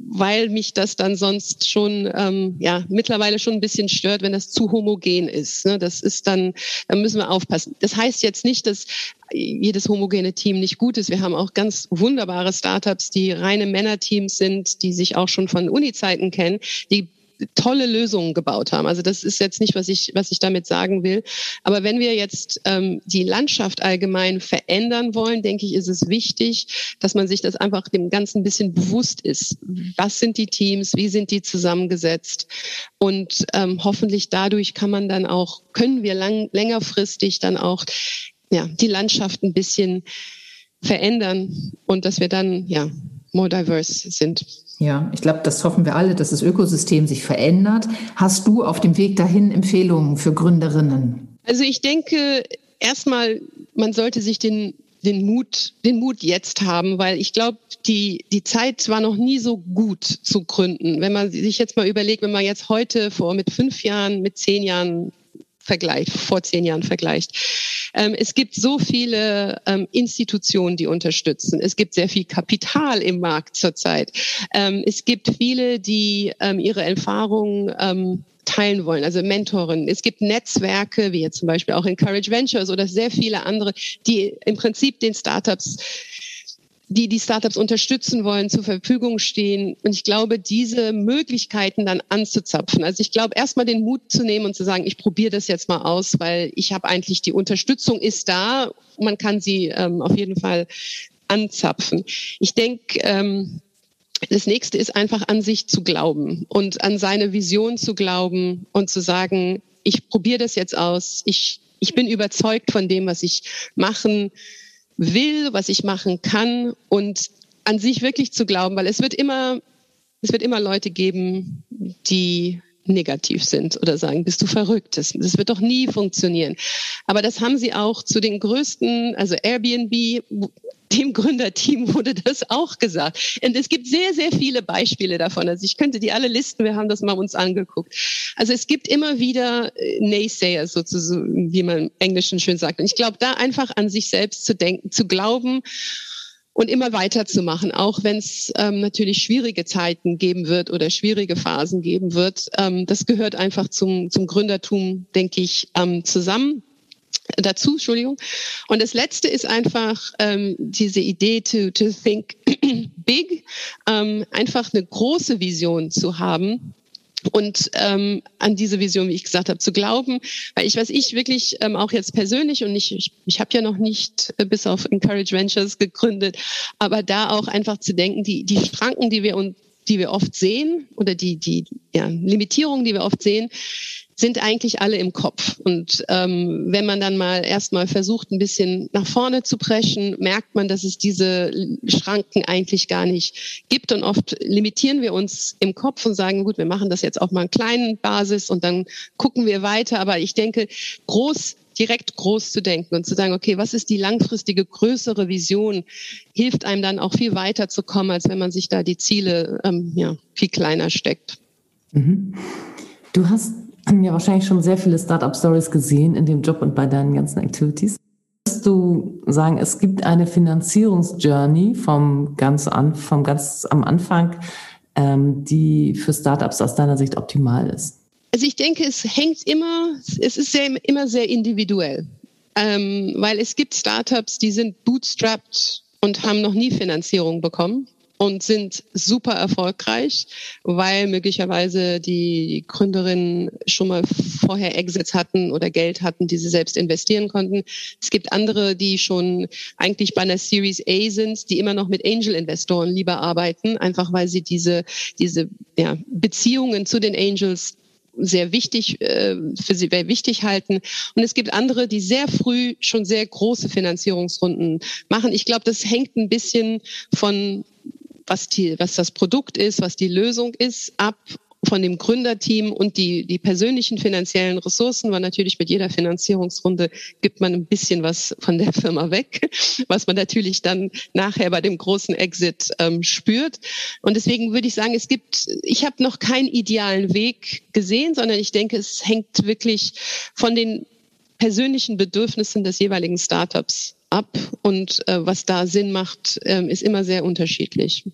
weil mich das dann sonst schon ähm, ja mittlerweile schon ein bisschen stört, wenn das zu homogen ist. Ne? Das ist dann, da müssen wir aufpassen. Das heißt jetzt nicht, dass jedes homogene Team nicht gut ist. Wir haben auch ganz wunderbare Startups, die reine Männerteams sind, die sich auch schon von Uni-Zeiten kennen, die tolle Lösungen gebaut haben. Also das ist jetzt nicht, was ich, was ich damit sagen will. Aber wenn wir jetzt ähm, die Landschaft allgemein verändern wollen, denke ich, ist es wichtig, dass man sich das einfach dem Ganzen ein bisschen bewusst ist. Was sind die Teams? Wie sind die zusammengesetzt? Und ähm, hoffentlich dadurch kann man dann auch, können wir lang, längerfristig dann auch ja, die Landschaft ein bisschen verändern und dass wir dann ja more diverse sind. Ja, ich glaube, das hoffen wir alle, dass das Ökosystem sich verändert. Hast du auf dem Weg dahin Empfehlungen für Gründerinnen? Also ich denke, erstmal, man sollte sich den den Mut, den Mut jetzt haben, weil ich glaube, die, die Zeit war noch nie so gut zu gründen. Wenn man sich jetzt mal überlegt, wenn man jetzt heute vor mit fünf Jahren, mit zehn Jahren vergleicht, vor zehn Jahren vergleicht. Ähm, es gibt so viele ähm, Institutionen, die unterstützen. Es gibt sehr viel Kapital im Markt zurzeit. Ähm, es gibt viele, die ähm, ihre Erfahrungen ähm, teilen wollen, also Mentoren. Es gibt Netzwerke, wie jetzt zum Beispiel auch Encourage Ventures oder sehr viele andere, die im Prinzip den Startups die die Startups unterstützen wollen, zur Verfügung stehen. Und ich glaube, diese Möglichkeiten dann anzuzapfen. Also ich glaube, erstmal den Mut zu nehmen und zu sagen, ich probiere das jetzt mal aus, weil ich habe eigentlich die Unterstützung ist da. Man kann sie ähm, auf jeden Fall anzapfen. Ich denke, ähm, das nächste ist einfach an sich zu glauben und an seine Vision zu glauben und zu sagen, ich probiere das jetzt aus. Ich, ich bin überzeugt von dem, was ich machen will, was ich machen kann und an sich wirklich zu glauben, weil es wird immer, es wird immer Leute geben, die negativ sind oder sagen, bist du verrückt? Das, das wird doch nie funktionieren. Aber das haben sie auch zu den größten, also Airbnb, dem Gründerteam wurde das auch gesagt. Und es gibt sehr, sehr viele Beispiele davon. Also ich könnte die alle listen, wir haben das mal uns angeguckt. Also es gibt immer wieder äh, Naysayers, sozusagen, wie man im Englischen schön sagt. Und ich glaube, da einfach an sich selbst zu denken, zu glauben und immer weiterzumachen, auch wenn es ähm, natürlich schwierige Zeiten geben wird oder schwierige Phasen geben wird. Ähm, das gehört einfach zum, zum Gründertum, denke ich, ähm, zusammen dazu, Entschuldigung. Und das letzte ist einfach ähm, diese Idee to, to think big, ähm, einfach eine große Vision zu haben und ähm, an diese Vision, wie ich gesagt habe, zu glauben. Weil ich, was ich wirklich ähm, auch jetzt persönlich und ich, ich, ich habe ja noch nicht äh, bis auf Encourage Ventures gegründet, aber da auch einfach zu denken, die, die Schranken, die wir uns die wir oft sehen oder die, die ja, Limitierungen, die wir oft sehen, sind eigentlich alle im Kopf. Und ähm, wenn man dann mal erstmal versucht, ein bisschen nach vorne zu preschen, merkt man, dass es diese Schranken eigentlich gar nicht gibt. Und oft limitieren wir uns im Kopf und sagen, gut, wir machen das jetzt auf mal einen kleinen Basis und dann gucken wir weiter. Aber ich denke, groß direkt groß zu denken und zu sagen, okay, was ist die langfristige größere Vision, hilft einem dann auch viel weiter zu kommen, als wenn man sich da die Ziele ähm, ja, viel kleiner steckt. Mhm. Du hast ja wahrscheinlich schon sehr viele Startup-Stories gesehen in dem Job und bei deinen ganzen Activities. Würdest du sagen, es gibt eine Finanzierungsjourney vom ganz, an, vom ganz am Anfang, ähm, die für Startups aus deiner Sicht optimal ist? Also ich denke, es hängt immer, es ist sehr, immer sehr individuell, ähm, weil es gibt Startups, die sind bootstrapped und haben noch nie Finanzierung bekommen und sind super erfolgreich, weil möglicherweise die Gründerinnen schon mal vorher Exits hatten oder Geld hatten, die sie selbst investieren konnten. Es gibt andere, die schon eigentlich bei einer Series A sind, die immer noch mit Angel-Investoren lieber arbeiten, einfach weil sie diese, diese ja, Beziehungen zu den Angels sehr wichtig, äh, für sie sehr wichtig halten. Und es gibt andere, die sehr früh schon sehr große Finanzierungsrunden machen. Ich glaube, das hängt ein bisschen von was, die, was das Produkt ist, was die Lösung ist, ab von dem Gründerteam und die, die persönlichen finanziellen Ressourcen, weil natürlich mit jeder Finanzierungsrunde gibt man ein bisschen was von der Firma weg, was man natürlich dann nachher bei dem großen Exit ähm, spürt. Und deswegen würde ich sagen, es gibt, ich habe noch keinen idealen Weg gesehen, sondern ich denke, es hängt wirklich von den persönlichen Bedürfnissen des jeweiligen Startups ab und äh, was da Sinn macht, äh, ist immer sehr unterschiedlich.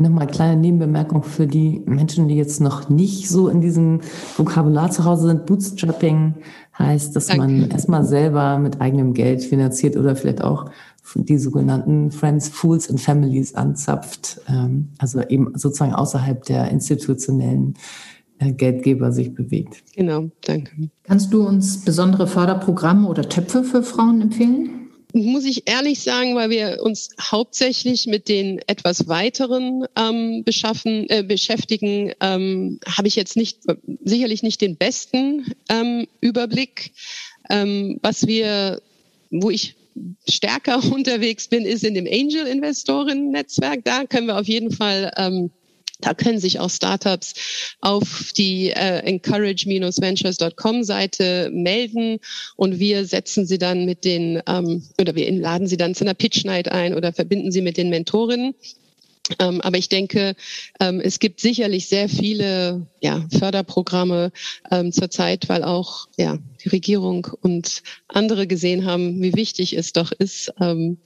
Nochmal eine kleine Nebenbemerkung für die Menschen, die jetzt noch nicht so in diesem Vokabular zu Hause sind. Bootstrapping heißt, dass Danke. man erstmal selber mit eigenem Geld finanziert oder vielleicht auch die sogenannten Friends, Fools and Families anzapft. Ähm, also eben sozusagen außerhalb der institutionellen äh, Geldgeber sich bewegt. Genau, danke. Kannst du uns besondere Förderprogramme oder Töpfe für Frauen empfehlen? Muss ich ehrlich sagen, weil wir uns hauptsächlich mit den etwas weiteren ähm, beschaffen, äh, beschäftigen, ähm, habe ich jetzt nicht sicherlich nicht den besten ähm, Überblick. Ähm, was wir, wo ich stärker unterwegs bin, ist in dem Angel-Investoren-Netzwerk. Da können wir auf jeden Fall ähm, da können sich auch Startups auf die äh, encourage-ventures.com Seite melden und wir setzen sie dann mit den ähm, oder wir laden sie dann zu einer Pitch Night ein oder verbinden sie mit den Mentorinnen. Ähm, aber ich denke, ähm, es gibt sicherlich sehr viele ja, Förderprogramme ähm, zurzeit, weil auch ja, die Regierung und andere gesehen haben, wie wichtig es doch ist, ähm,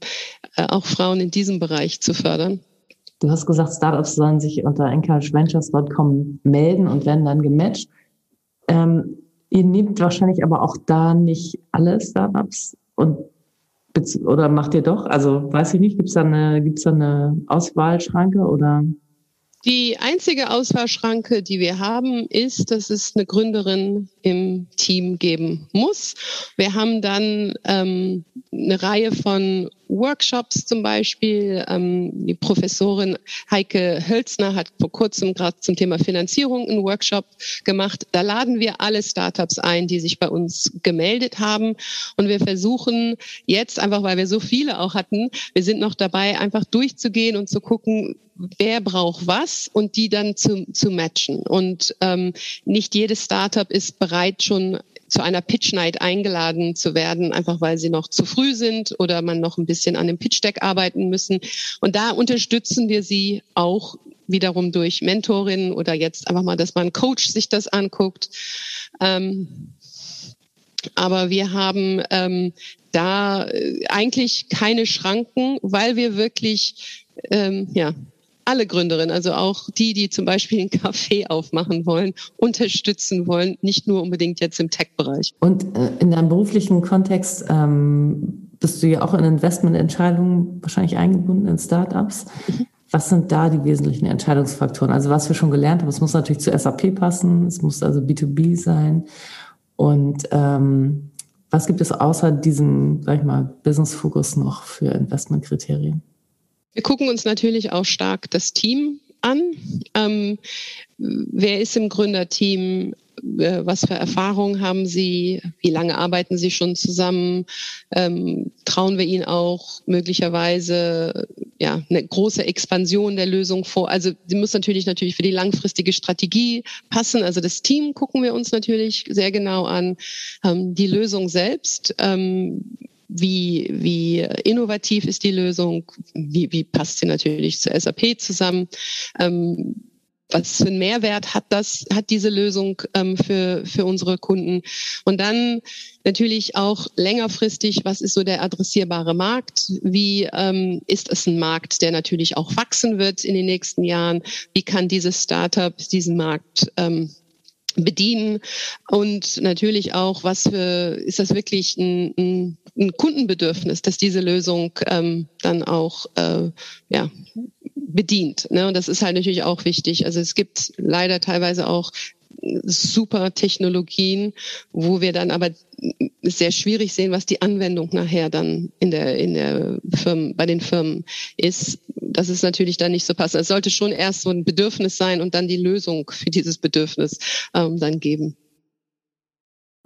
äh, auch Frauen in diesem Bereich zu fördern. Du hast gesagt, Startups sollen sich unter encourageventures.com melden und werden dann gematcht. Ähm, ihr nehmt wahrscheinlich aber auch da nicht alle Startups und oder macht ihr doch? Also weiß ich nicht, gibt es da eine, gibt's da eine Auswahlschranke oder? Die einzige Auswahlschranke, die wir haben, ist, dass es eine Gründerin im Team geben muss. Wir haben dann ähm, eine Reihe von Workshops zum Beispiel. Ähm, die Professorin Heike Hölzner hat vor kurzem gerade zum Thema Finanzierung einen Workshop gemacht. Da laden wir alle Startups ein, die sich bei uns gemeldet haben. Und wir versuchen jetzt einfach, weil wir so viele auch hatten, wir sind noch dabei, einfach durchzugehen und zu gucken, wer braucht was und die dann zu, zu matchen. Und ähm, nicht jedes Startup ist bereit, schon zu einer Pitch Night eingeladen zu werden, einfach weil sie noch zu früh sind oder man noch ein bisschen an dem Pitch Deck arbeiten müssen. Und da unterstützen wir sie auch wiederum durch Mentorinnen oder jetzt einfach mal, dass man Coach sich das anguckt. Ähm, aber wir haben ähm, da äh, eigentlich keine Schranken, weil wir wirklich ähm, ja alle Gründerinnen, also auch die, die zum Beispiel einen Café aufmachen wollen, unterstützen wollen, nicht nur unbedingt jetzt im Tech-Bereich. Und äh, in deinem beruflichen Kontext ähm, bist du ja auch in Investmententscheidungen wahrscheinlich eingebunden in Startups. Mhm. Was sind da die wesentlichen Entscheidungsfaktoren? Also was wir schon gelernt haben, es muss natürlich zu SAP passen, es muss also B2B sein. Und ähm, was gibt es außer diesem, sag ich mal, Business-Fokus noch für Investmentkriterien? Wir gucken uns natürlich auch stark das Team an. Ähm, wer ist im Gründerteam? Äh, was für Erfahrungen haben Sie? Wie lange arbeiten Sie schon zusammen? Ähm, trauen wir Ihnen auch möglicherweise ja, eine große Expansion der Lösung vor? Also sie muss natürlich natürlich für die langfristige Strategie passen. Also das Team gucken wir uns natürlich sehr genau an. Ähm, die Lösung selbst. Ähm, wie, wie innovativ ist die Lösung, wie, wie passt sie natürlich zu SAP zusammen. Ähm, was für einen Mehrwert hat das, hat diese Lösung ähm, für, für unsere Kunden? Und dann natürlich auch längerfristig, was ist so der adressierbare Markt? Wie ähm, ist es ein Markt, der natürlich auch wachsen wird in den nächsten Jahren? Wie kann dieses Startup diesen Markt ähm, bedienen und natürlich auch, was für ist das wirklich ein, ein, ein Kundenbedürfnis, dass diese Lösung ähm, dann auch äh, ja bedient. Ne? Und das ist halt natürlich auch wichtig. Also es gibt leider teilweise auch super Technologien, wo wir dann aber sehr schwierig sehen, was die Anwendung nachher dann in der, in der Firmen, bei den Firmen ist. Das ist natürlich dann nicht so passend. Es sollte schon erst so ein Bedürfnis sein und dann die Lösung für dieses Bedürfnis ähm, dann geben.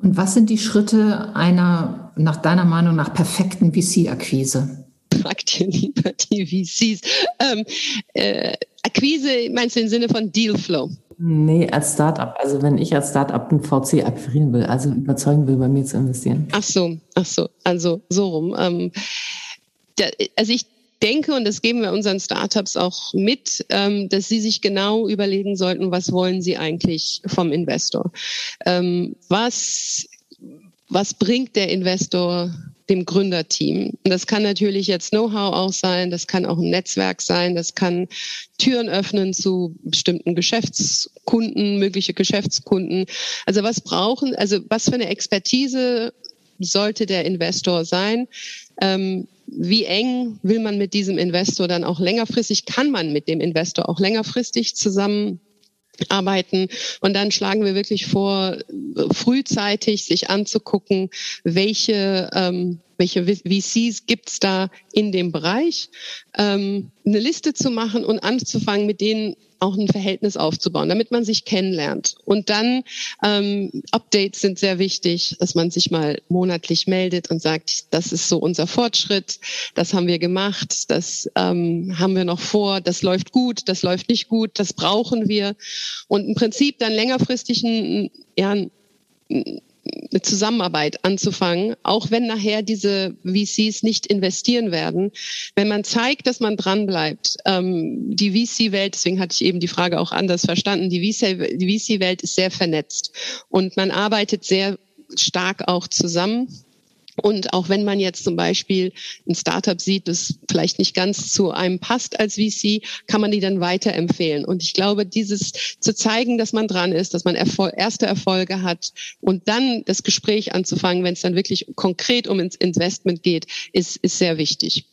Und was sind die Schritte einer, nach deiner Meinung nach, perfekten VC-Akquise? Fragt ihr lieber die VCs. Ähm, äh, Akquise meinst du im Sinne von Dealflow? Nee, als Startup. Also wenn ich als Startup ein VC akquirieren will, also überzeugen will, bei mir zu investieren. Ach so, ach so, also so rum. Ähm, da, also ich denke, und das geben wir unseren Startups auch mit, ähm, dass sie sich genau überlegen sollten, was wollen sie eigentlich vom Investor? Ähm, was, was bringt der Investor dem Gründerteam. Und das kann natürlich jetzt Know-how auch sein, das kann auch ein Netzwerk sein, das kann Türen öffnen zu bestimmten Geschäftskunden, mögliche Geschäftskunden. Also was brauchen, also was für eine Expertise sollte der Investor sein? Ähm, wie eng will man mit diesem Investor dann auch längerfristig, kann man mit dem Investor auch längerfristig zusammen arbeiten. Und dann schlagen wir wirklich vor, frühzeitig sich anzugucken, welche, ähm, welche VCs gibt's da in dem Bereich, ähm, eine Liste zu machen und anzufangen, mit denen auch ein Verhältnis aufzubauen, damit man sich kennenlernt. Und dann ähm, Updates sind sehr wichtig, dass man sich mal monatlich meldet und sagt, das ist so unser Fortschritt, das haben wir gemacht, das ähm, haben wir noch vor, das läuft gut, das läuft nicht gut, das brauchen wir. Und im Prinzip dann längerfristig ein, ja, eine Zusammenarbeit anzufangen, auch wenn nachher diese VCs nicht investieren werden. Wenn man zeigt, dass man dranbleibt, ähm, die VC-Welt, deswegen hatte ich eben die Frage auch anders verstanden, die VC-Welt ist sehr vernetzt und man arbeitet sehr stark auch zusammen. Und auch wenn man jetzt zum Beispiel ein Startup sieht, das vielleicht nicht ganz zu einem passt als VC, kann man die dann weiterempfehlen. Und ich glaube, dieses zu zeigen, dass man dran ist, dass man Erfol erste Erfolge hat und dann das Gespräch anzufangen, wenn es dann wirklich konkret um ins Investment geht, ist, ist sehr wichtig.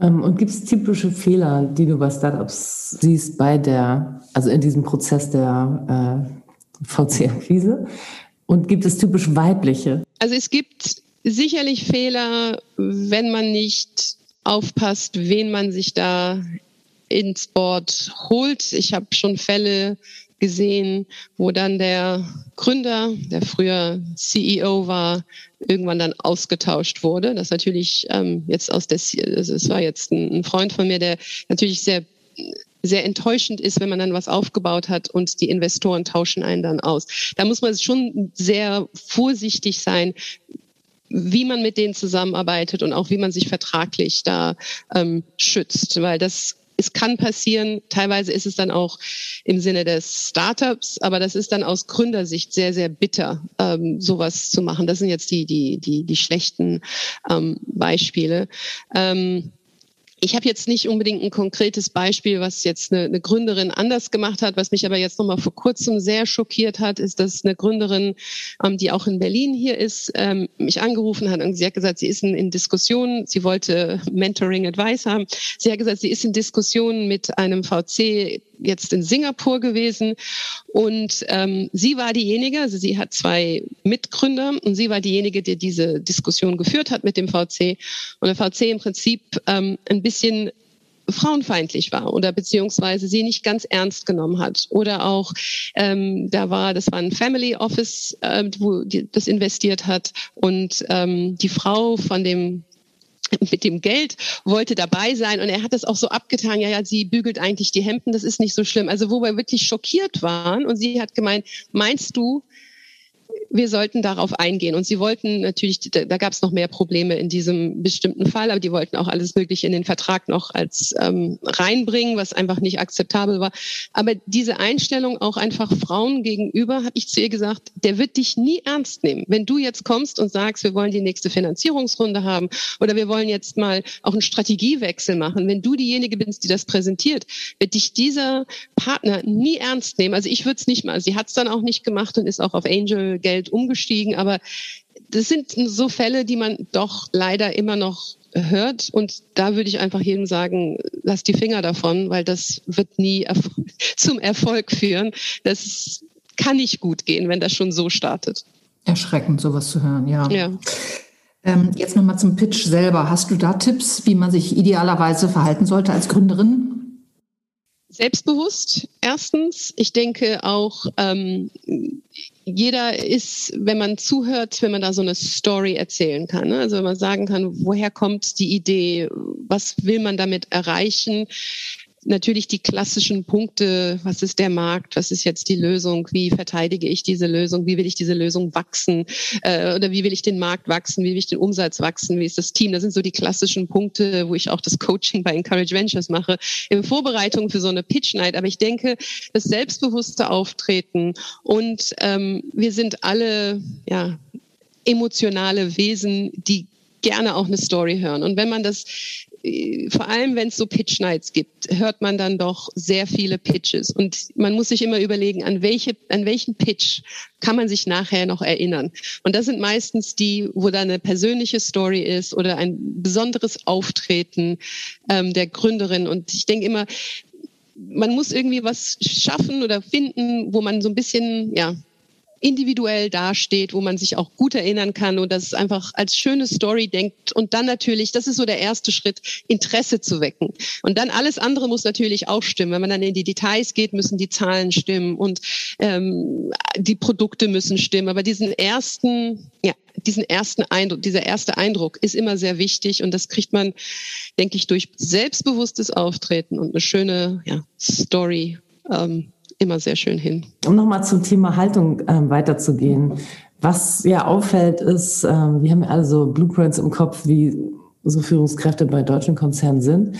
Ähm, und gibt es typische Fehler, die du bei Startups siehst, bei der, also in diesem Prozess der äh, VC-Akquise? Und gibt es typisch weibliche? Also es gibt sicherlich Fehler, wenn man nicht aufpasst, wen man sich da ins Board holt. Ich habe schon Fälle gesehen, wo dann der Gründer, der früher CEO war, irgendwann dann ausgetauscht wurde. Das natürlich ähm, jetzt aus der, also es war jetzt ein Freund von mir, der natürlich sehr sehr enttäuschend ist, wenn man dann was aufgebaut hat und die Investoren tauschen einen dann aus. Da muss man schon sehr vorsichtig sein, wie man mit denen zusammenarbeitet und auch wie man sich vertraglich da ähm, schützt, weil das es kann passieren, teilweise ist es dann auch im Sinne des Startups, aber das ist dann aus Gründersicht sehr, sehr bitter, ähm, sowas zu machen. Das sind jetzt die, die, die, die schlechten ähm, Beispiele. Ähm, ich habe jetzt nicht unbedingt ein konkretes Beispiel, was jetzt eine, eine Gründerin anders gemacht hat. Was mich aber jetzt nochmal vor kurzem sehr schockiert hat, ist, dass eine Gründerin, ähm, die auch in Berlin hier ist, ähm, mich angerufen hat und sie hat gesagt, sie ist in, in Diskussionen, sie wollte Mentoring Advice haben. Sie hat gesagt, sie ist in Diskussionen mit einem VC jetzt in Singapur gewesen. Und ähm, sie war diejenige, also sie hat zwei Mitgründer und sie war diejenige, die diese Diskussion geführt hat mit dem VC und der VC im Prinzip ähm, ein bisschen frauenfeindlich war oder beziehungsweise sie nicht ganz ernst genommen hat. Oder auch ähm, da war das war ein Family Office äh, wo die, das investiert hat. Und ähm, die Frau von dem mit dem Geld, wollte dabei sein und er hat das auch so abgetan, ja, ja, sie bügelt eigentlich die Hemden, das ist nicht so schlimm. Also wo wir wirklich schockiert waren und sie hat gemeint, meinst du, wir sollten darauf eingehen. Und sie wollten natürlich, da, da gab es noch mehr Probleme in diesem bestimmten Fall, aber die wollten auch alles Mögliche in den Vertrag noch als ähm, reinbringen, was einfach nicht akzeptabel war. Aber diese Einstellung auch einfach Frauen gegenüber, habe ich zu ihr gesagt, der wird dich nie ernst nehmen. Wenn du jetzt kommst und sagst, wir wollen die nächste Finanzierungsrunde haben oder wir wollen jetzt mal auch einen Strategiewechsel machen, wenn du diejenige bist, die das präsentiert, wird dich dieser Partner nie ernst nehmen. Also ich würde es nicht mal. Sie hat es dann auch nicht gemacht und ist auch auf Angel Geld umgestiegen. Aber das sind so Fälle, die man doch leider immer noch hört. Und da würde ich einfach jedem sagen, lass die Finger davon, weil das wird nie zum Erfolg führen. Das kann nicht gut gehen, wenn das schon so startet. Erschreckend, sowas zu hören, ja. ja. Ähm, jetzt nochmal zum Pitch selber. Hast du da Tipps, wie man sich idealerweise verhalten sollte als Gründerin? selbstbewusst. Erstens, ich denke auch, ähm, jeder ist, wenn man zuhört, wenn man da so eine Story erzählen kann. Ne? Also wenn man sagen kann, woher kommt die Idee, was will man damit erreichen, natürlich die klassischen Punkte, was ist der Markt, was ist jetzt die Lösung, wie verteidige ich diese Lösung, wie will ich diese Lösung wachsen äh, oder wie will ich den Markt wachsen, wie will ich den Umsatz wachsen, wie ist das Team. Das sind so die klassischen Punkte, wo ich auch das Coaching bei Encourage Ventures mache, in Vorbereitung für so eine Pitch Night. Aber ich denke, das selbstbewusste Auftreten und ähm, wir sind alle ja emotionale Wesen, die gerne auch eine Story hören. Und wenn man das vor allem wenn es so Pitch Nights gibt, hört man dann doch sehr viele Pitches. Und man muss sich immer überlegen, an, welche, an welchen Pitch kann man sich nachher noch erinnern. Und das sind meistens die, wo da eine persönliche Story ist oder ein besonderes Auftreten ähm, der Gründerin. Und ich denke immer, man muss irgendwie was schaffen oder finden, wo man so ein bisschen, ja, individuell dasteht, wo man sich auch gut erinnern kann und das einfach als schöne Story denkt und dann natürlich, das ist so der erste Schritt, Interesse zu wecken. Und dann alles andere muss natürlich auch stimmen. Wenn man dann in die Details geht, müssen die Zahlen stimmen und ähm, die Produkte müssen stimmen. Aber diesen ersten, ja, diesen ersten Eindruck, dieser erste Eindruck ist immer sehr wichtig und das kriegt man, denke ich, durch selbstbewusstes Auftreten und eine schöne ja, Story ähm, immer sehr schön hin. Um nochmal zum Thema Haltung ähm, weiterzugehen. Was ja auffällt, ist, ähm, wir haben ja alle so Blueprints im Kopf, wie so Führungskräfte bei deutschen Konzernen sind.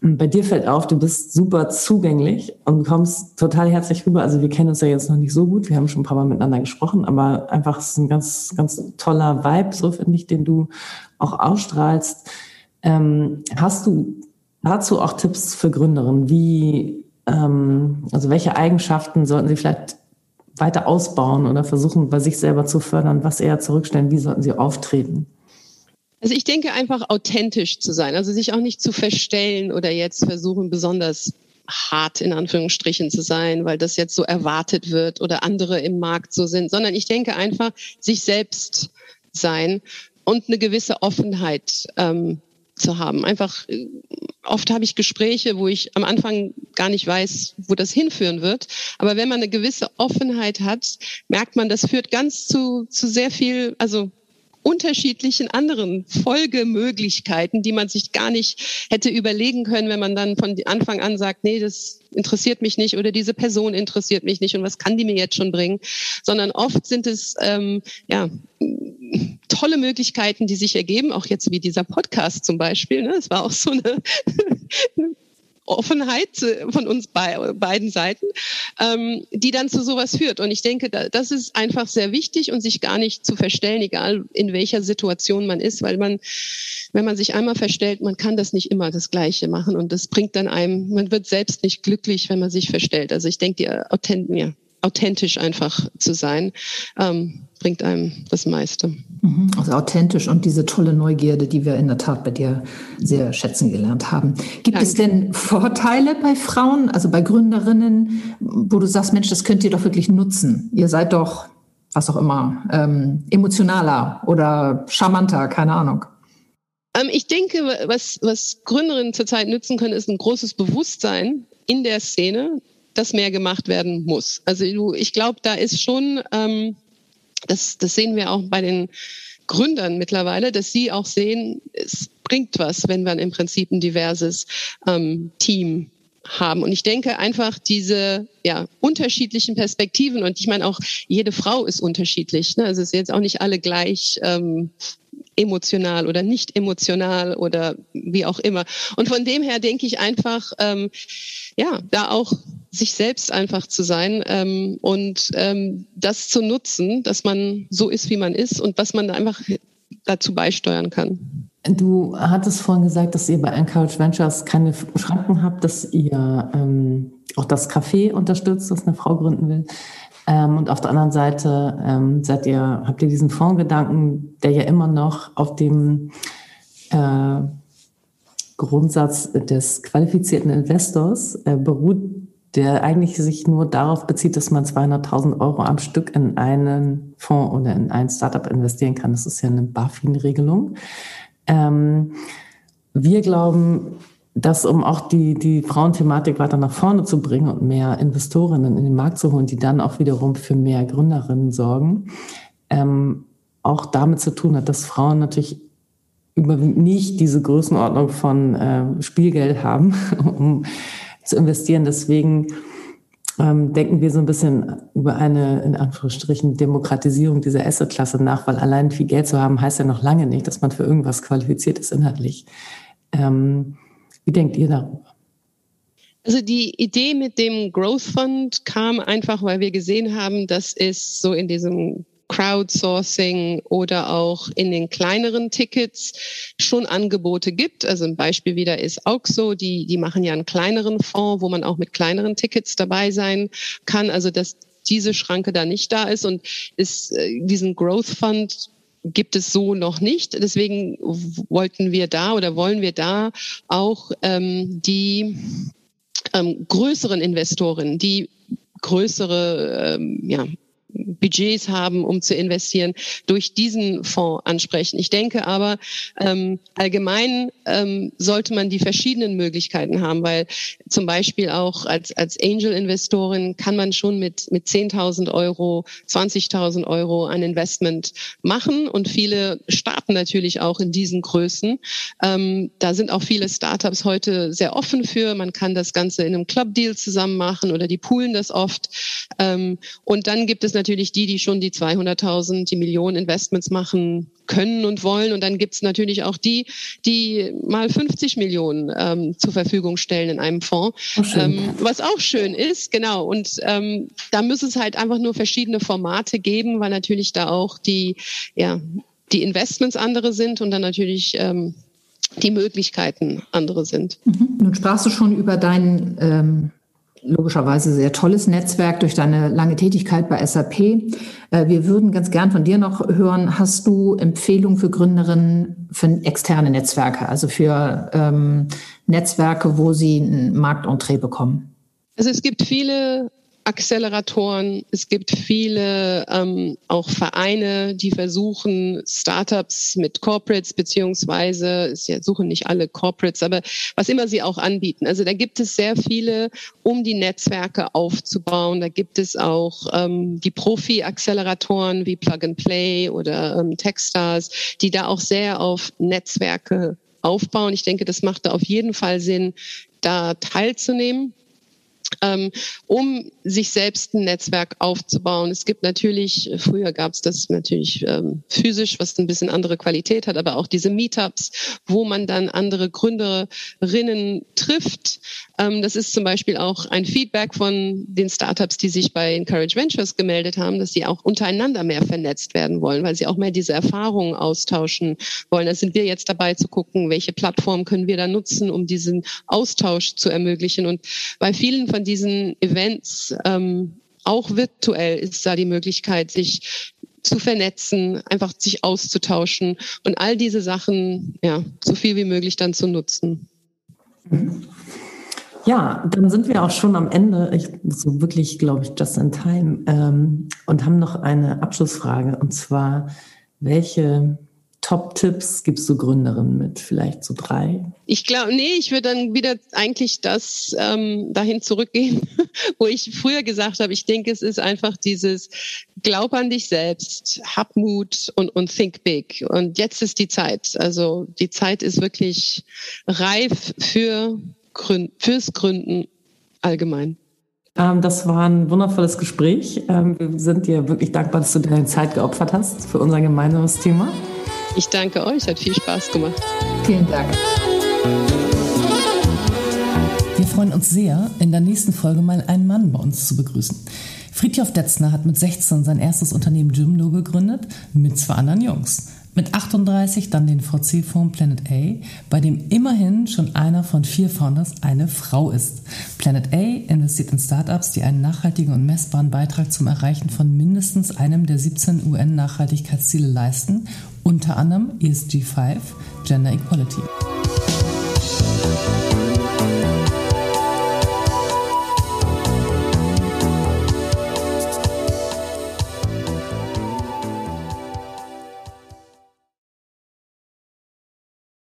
Bei dir fällt auf, du bist super zugänglich und kommst total herzlich rüber. Also wir kennen uns ja jetzt noch nicht so gut, wir haben schon ein paar Mal miteinander gesprochen, aber einfach ist ein ganz, ganz toller Vibe, so finde ich, den du auch ausstrahlst. Ähm, hast du dazu auch Tipps für Gründerinnen? Wie ähm, also welche Eigenschaften sollten Sie vielleicht weiter ausbauen oder versuchen, bei sich selber zu fördern, was eher zurückstellen, wie sollten Sie auftreten? Also ich denke einfach authentisch zu sein, also sich auch nicht zu verstellen oder jetzt versuchen besonders hart in Anführungsstrichen zu sein, weil das jetzt so erwartet wird oder andere im Markt so sind, sondern ich denke einfach sich selbst sein und eine gewisse Offenheit ähm, zu haben. Einfach äh, oft habe ich Gespräche, wo ich am Anfang gar nicht weiß, wo das hinführen wird. Aber wenn man eine gewisse Offenheit hat, merkt man, das führt ganz zu, zu sehr viel, also unterschiedlichen anderen Folgemöglichkeiten, die man sich gar nicht hätte überlegen können, wenn man dann von Anfang an sagt, nee, das interessiert mich nicht oder diese Person interessiert mich nicht und was kann die mir jetzt schon bringen, sondern oft sind es ähm, ja tolle Möglichkeiten, die sich ergeben, auch jetzt wie dieser Podcast zum Beispiel. Ne? Es war auch so eine Offenheit äh, von uns bei, beiden Seiten, ähm, die dann zu sowas führt. Und ich denke, da, das ist einfach sehr wichtig und sich gar nicht zu verstellen, egal in welcher Situation man ist, weil man, wenn man sich einmal verstellt, man kann das nicht immer das Gleiche machen und das bringt dann einem, man wird selbst nicht glücklich, wenn man sich verstellt. Also ich denke, die Authent, ja, authentisch einfach zu sein, ähm, bringt einem das meiste. Mhm. Also authentisch und diese tolle Neugierde, die wir in der Tat bei dir sehr schätzen gelernt haben. Gibt Danke. es denn Vorteile bei Frauen, also bei Gründerinnen, wo du sagst, Mensch, das könnt ihr doch wirklich nutzen? Ihr seid doch, was auch immer, ähm, emotionaler oder charmanter, keine Ahnung. Ähm, ich denke, was, was Gründerinnen zurzeit nützen können, ist ein großes Bewusstsein in der Szene, dass mehr gemacht werden muss. Also ich glaube, da ist schon, ähm, das, das sehen wir auch bei den Gründern mittlerweile, dass sie auch sehen, es bringt was, wenn wir im Prinzip ein diverses ähm, Team haben. Und ich denke einfach diese ja, unterschiedlichen Perspektiven und ich meine auch jede Frau ist unterschiedlich. Ne? Also es sind jetzt auch nicht alle gleich ähm, emotional oder nicht emotional oder wie auch immer. Und von dem her denke ich einfach, ähm, ja, da auch sich selbst einfach zu sein ähm, und ähm, das zu nutzen, dass man so ist, wie man ist und was man da einfach dazu beisteuern kann. Du hattest vorhin gesagt, dass ihr bei Encourage Ventures keine Schranken habt, dass ihr ähm, auch das Café unterstützt, das eine Frau gründen will. Ähm, und auf der anderen Seite ähm, seid ihr, habt ihr diesen Fondsgedanken, der ja immer noch auf dem äh, Grundsatz des qualifizierten Investors äh, beruht, der eigentlich sich nur darauf bezieht, dass man 200.000 Euro am Stück in einen Fonds oder in ein Startup investieren kann. Das ist ja eine BaFin-Regelung. Ähm, wir glauben, dass um auch die, die Frauenthematik weiter nach vorne zu bringen und mehr Investorinnen in den Markt zu holen, die dann auch wiederum für mehr Gründerinnen sorgen, ähm, auch damit zu tun hat, dass Frauen natürlich überwiegend nicht diese Größenordnung von äh, Spielgeld haben, um zu investieren. Deswegen ähm, denken wir so ein bisschen über eine, in Anführungsstrichen, Demokratisierung dieser Assetklasse nach, weil allein viel Geld zu haben, heißt ja noch lange nicht, dass man für irgendwas qualifiziert ist inhaltlich. Ähm, wie denkt ihr darüber? Also die Idee mit dem Growth Fund kam einfach, weil wir gesehen haben, dass es so in diesem Crowdsourcing oder auch in den kleineren Tickets schon Angebote gibt. Also ein Beispiel wieder ist Auxo, die, die machen ja einen kleineren Fonds, wo man auch mit kleineren Tickets dabei sein kann. Also dass diese Schranke da nicht da ist und ist äh, diesen Growth Fund gibt es so noch nicht. Deswegen wollten wir da oder wollen wir da auch ähm, die ähm, größeren Investoren, die größere ähm, ja, Budgets haben, um zu investieren, durch diesen Fonds ansprechen. Ich denke aber, ähm, allgemein ähm, sollte man die verschiedenen Möglichkeiten haben, weil zum Beispiel auch als, als Angel-Investorin kann man schon mit, mit 10.000 Euro, 20.000 Euro ein Investment machen und viele starten natürlich auch in diesen Größen. Ähm, da sind auch viele Startups heute sehr offen für. Man kann das Ganze in einem Club-Deal zusammen machen oder die poolen das oft. Ähm, und dann gibt es natürlich die, die schon die 200.000, die Millionen Investments machen können und wollen. Und dann gibt es natürlich auch die, die mal 50 Millionen ähm, zur Verfügung stellen in einem Fonds. Ähm, was auch schön ist, genau. Und ähm, da müssen es halt einfach nur verschiedene Formate geben, weil natürlich da auch die, ja, die Investments andere sind und dann natürlich ähm, die Möglichkeiten andere sind. Mhm. Nun sprachst du schon über deinen ähm, logischerweise sehr tolles Netzwerk durch deine lange Tätigkeit bei SAP. Äh, wir würden ganz gern von dir noch hören, hast du Empfehlungen für Gründerinnen für externe Netzwerke, also für ähm, Netzwerke, wo sie ein Marktentree bekommen? Also es gibt viele Acceleratoren. Es gibt viele ähm, auch Vereine, die versuchen, Startups mit Corporates beziehungsweise, sie suchen nicht alle Corporates, aber was immer sie auch anbieten. Also da gibt es sehr viele, um die Netzwerke aufzubauen. Da gibt es auch ähm, die Profi-Acceleratoren wie Plug and Play oder ähm, Techstars, die da auch sehr auf Netzwerke aufbauen. Ich denke, das macht da auf jeden Fall Sinn, da teilzunehmen um sich selbst ein Netzwerk aufzubauen. Es gibt natürlich, früher gab es das natürlich ähm, physisch, was ein bisschen andere Qualität hat, aber auch diese Meetups, wo man dann andere Gründerinnen trifft. Ähm, das ist zum Beispiel auch ein Feedback von den Startups, die sich bei Encourage Ventures gemeldet haben, dass sie auch untereinander mehr vernetzt werden wollen, weil sie auch mehr diese Erfahrungen austauschen wollen. Da sind wir jetzt dabei zu gucken, welche Plattform können wir da nutzen, um diesen Austausch zu ermöglichen. Und bei vielen von diesen Events, ähm, auch virtuell, ist da die Möglichkeit, sich zu vernetzen, einfach sich auszutauschen und all diese Sachen, ja, so viel wie möglich dann zu nutzen. Ja, dann sind wir auch schon am Ende, ich, so wirklich, glaube ich, just in time, ähm, und haben noch eine Abschlussfrage, und zwar, welche Top-Tipps gibst du Gründerinnen mit? Vielleicht so drei? Ich glaube, nee, ich würde dann wieder eigentlich das ähm, dahin zurückgehen, wo ich früher gesagt habe, ich denke, es ist einfach dieses Glaub an dich selbst, hab Mut und, und think big. Und jetzt ist die Zeit. Also die Zeit ist wirklich reif für Grün fürs Gründen allgemein. Ähm, das war ein wundervolles Gespräch. Ähm, wir sind dir wirklich dankbar, dass du deine Zeit geopfert hast für unser gemeinsames Thema. Ich danke euch, hat viel Spaß gemacht. Vielen Dank. Wir freuen uns sehr, in der nächsten Folge mal einen Mann bei uns zu begrüßen. Friedhof Detzner hat mit 16 sein erstes Unternehmen Gymno gegründet, mit zwei anderen Jungs. Mit 38 dann den VC-Fonds Planet A, bei dem immerhin schon einer von vier Founders eine Frau ist. Planet A investiert in Startups, die einen nachhaltigen und messbaren Beitrag zum Erreichen von mindestens einem der 17 UN-Nachhaltigkeitsziele leisten, unter anderem ESG 5, Gender Equality.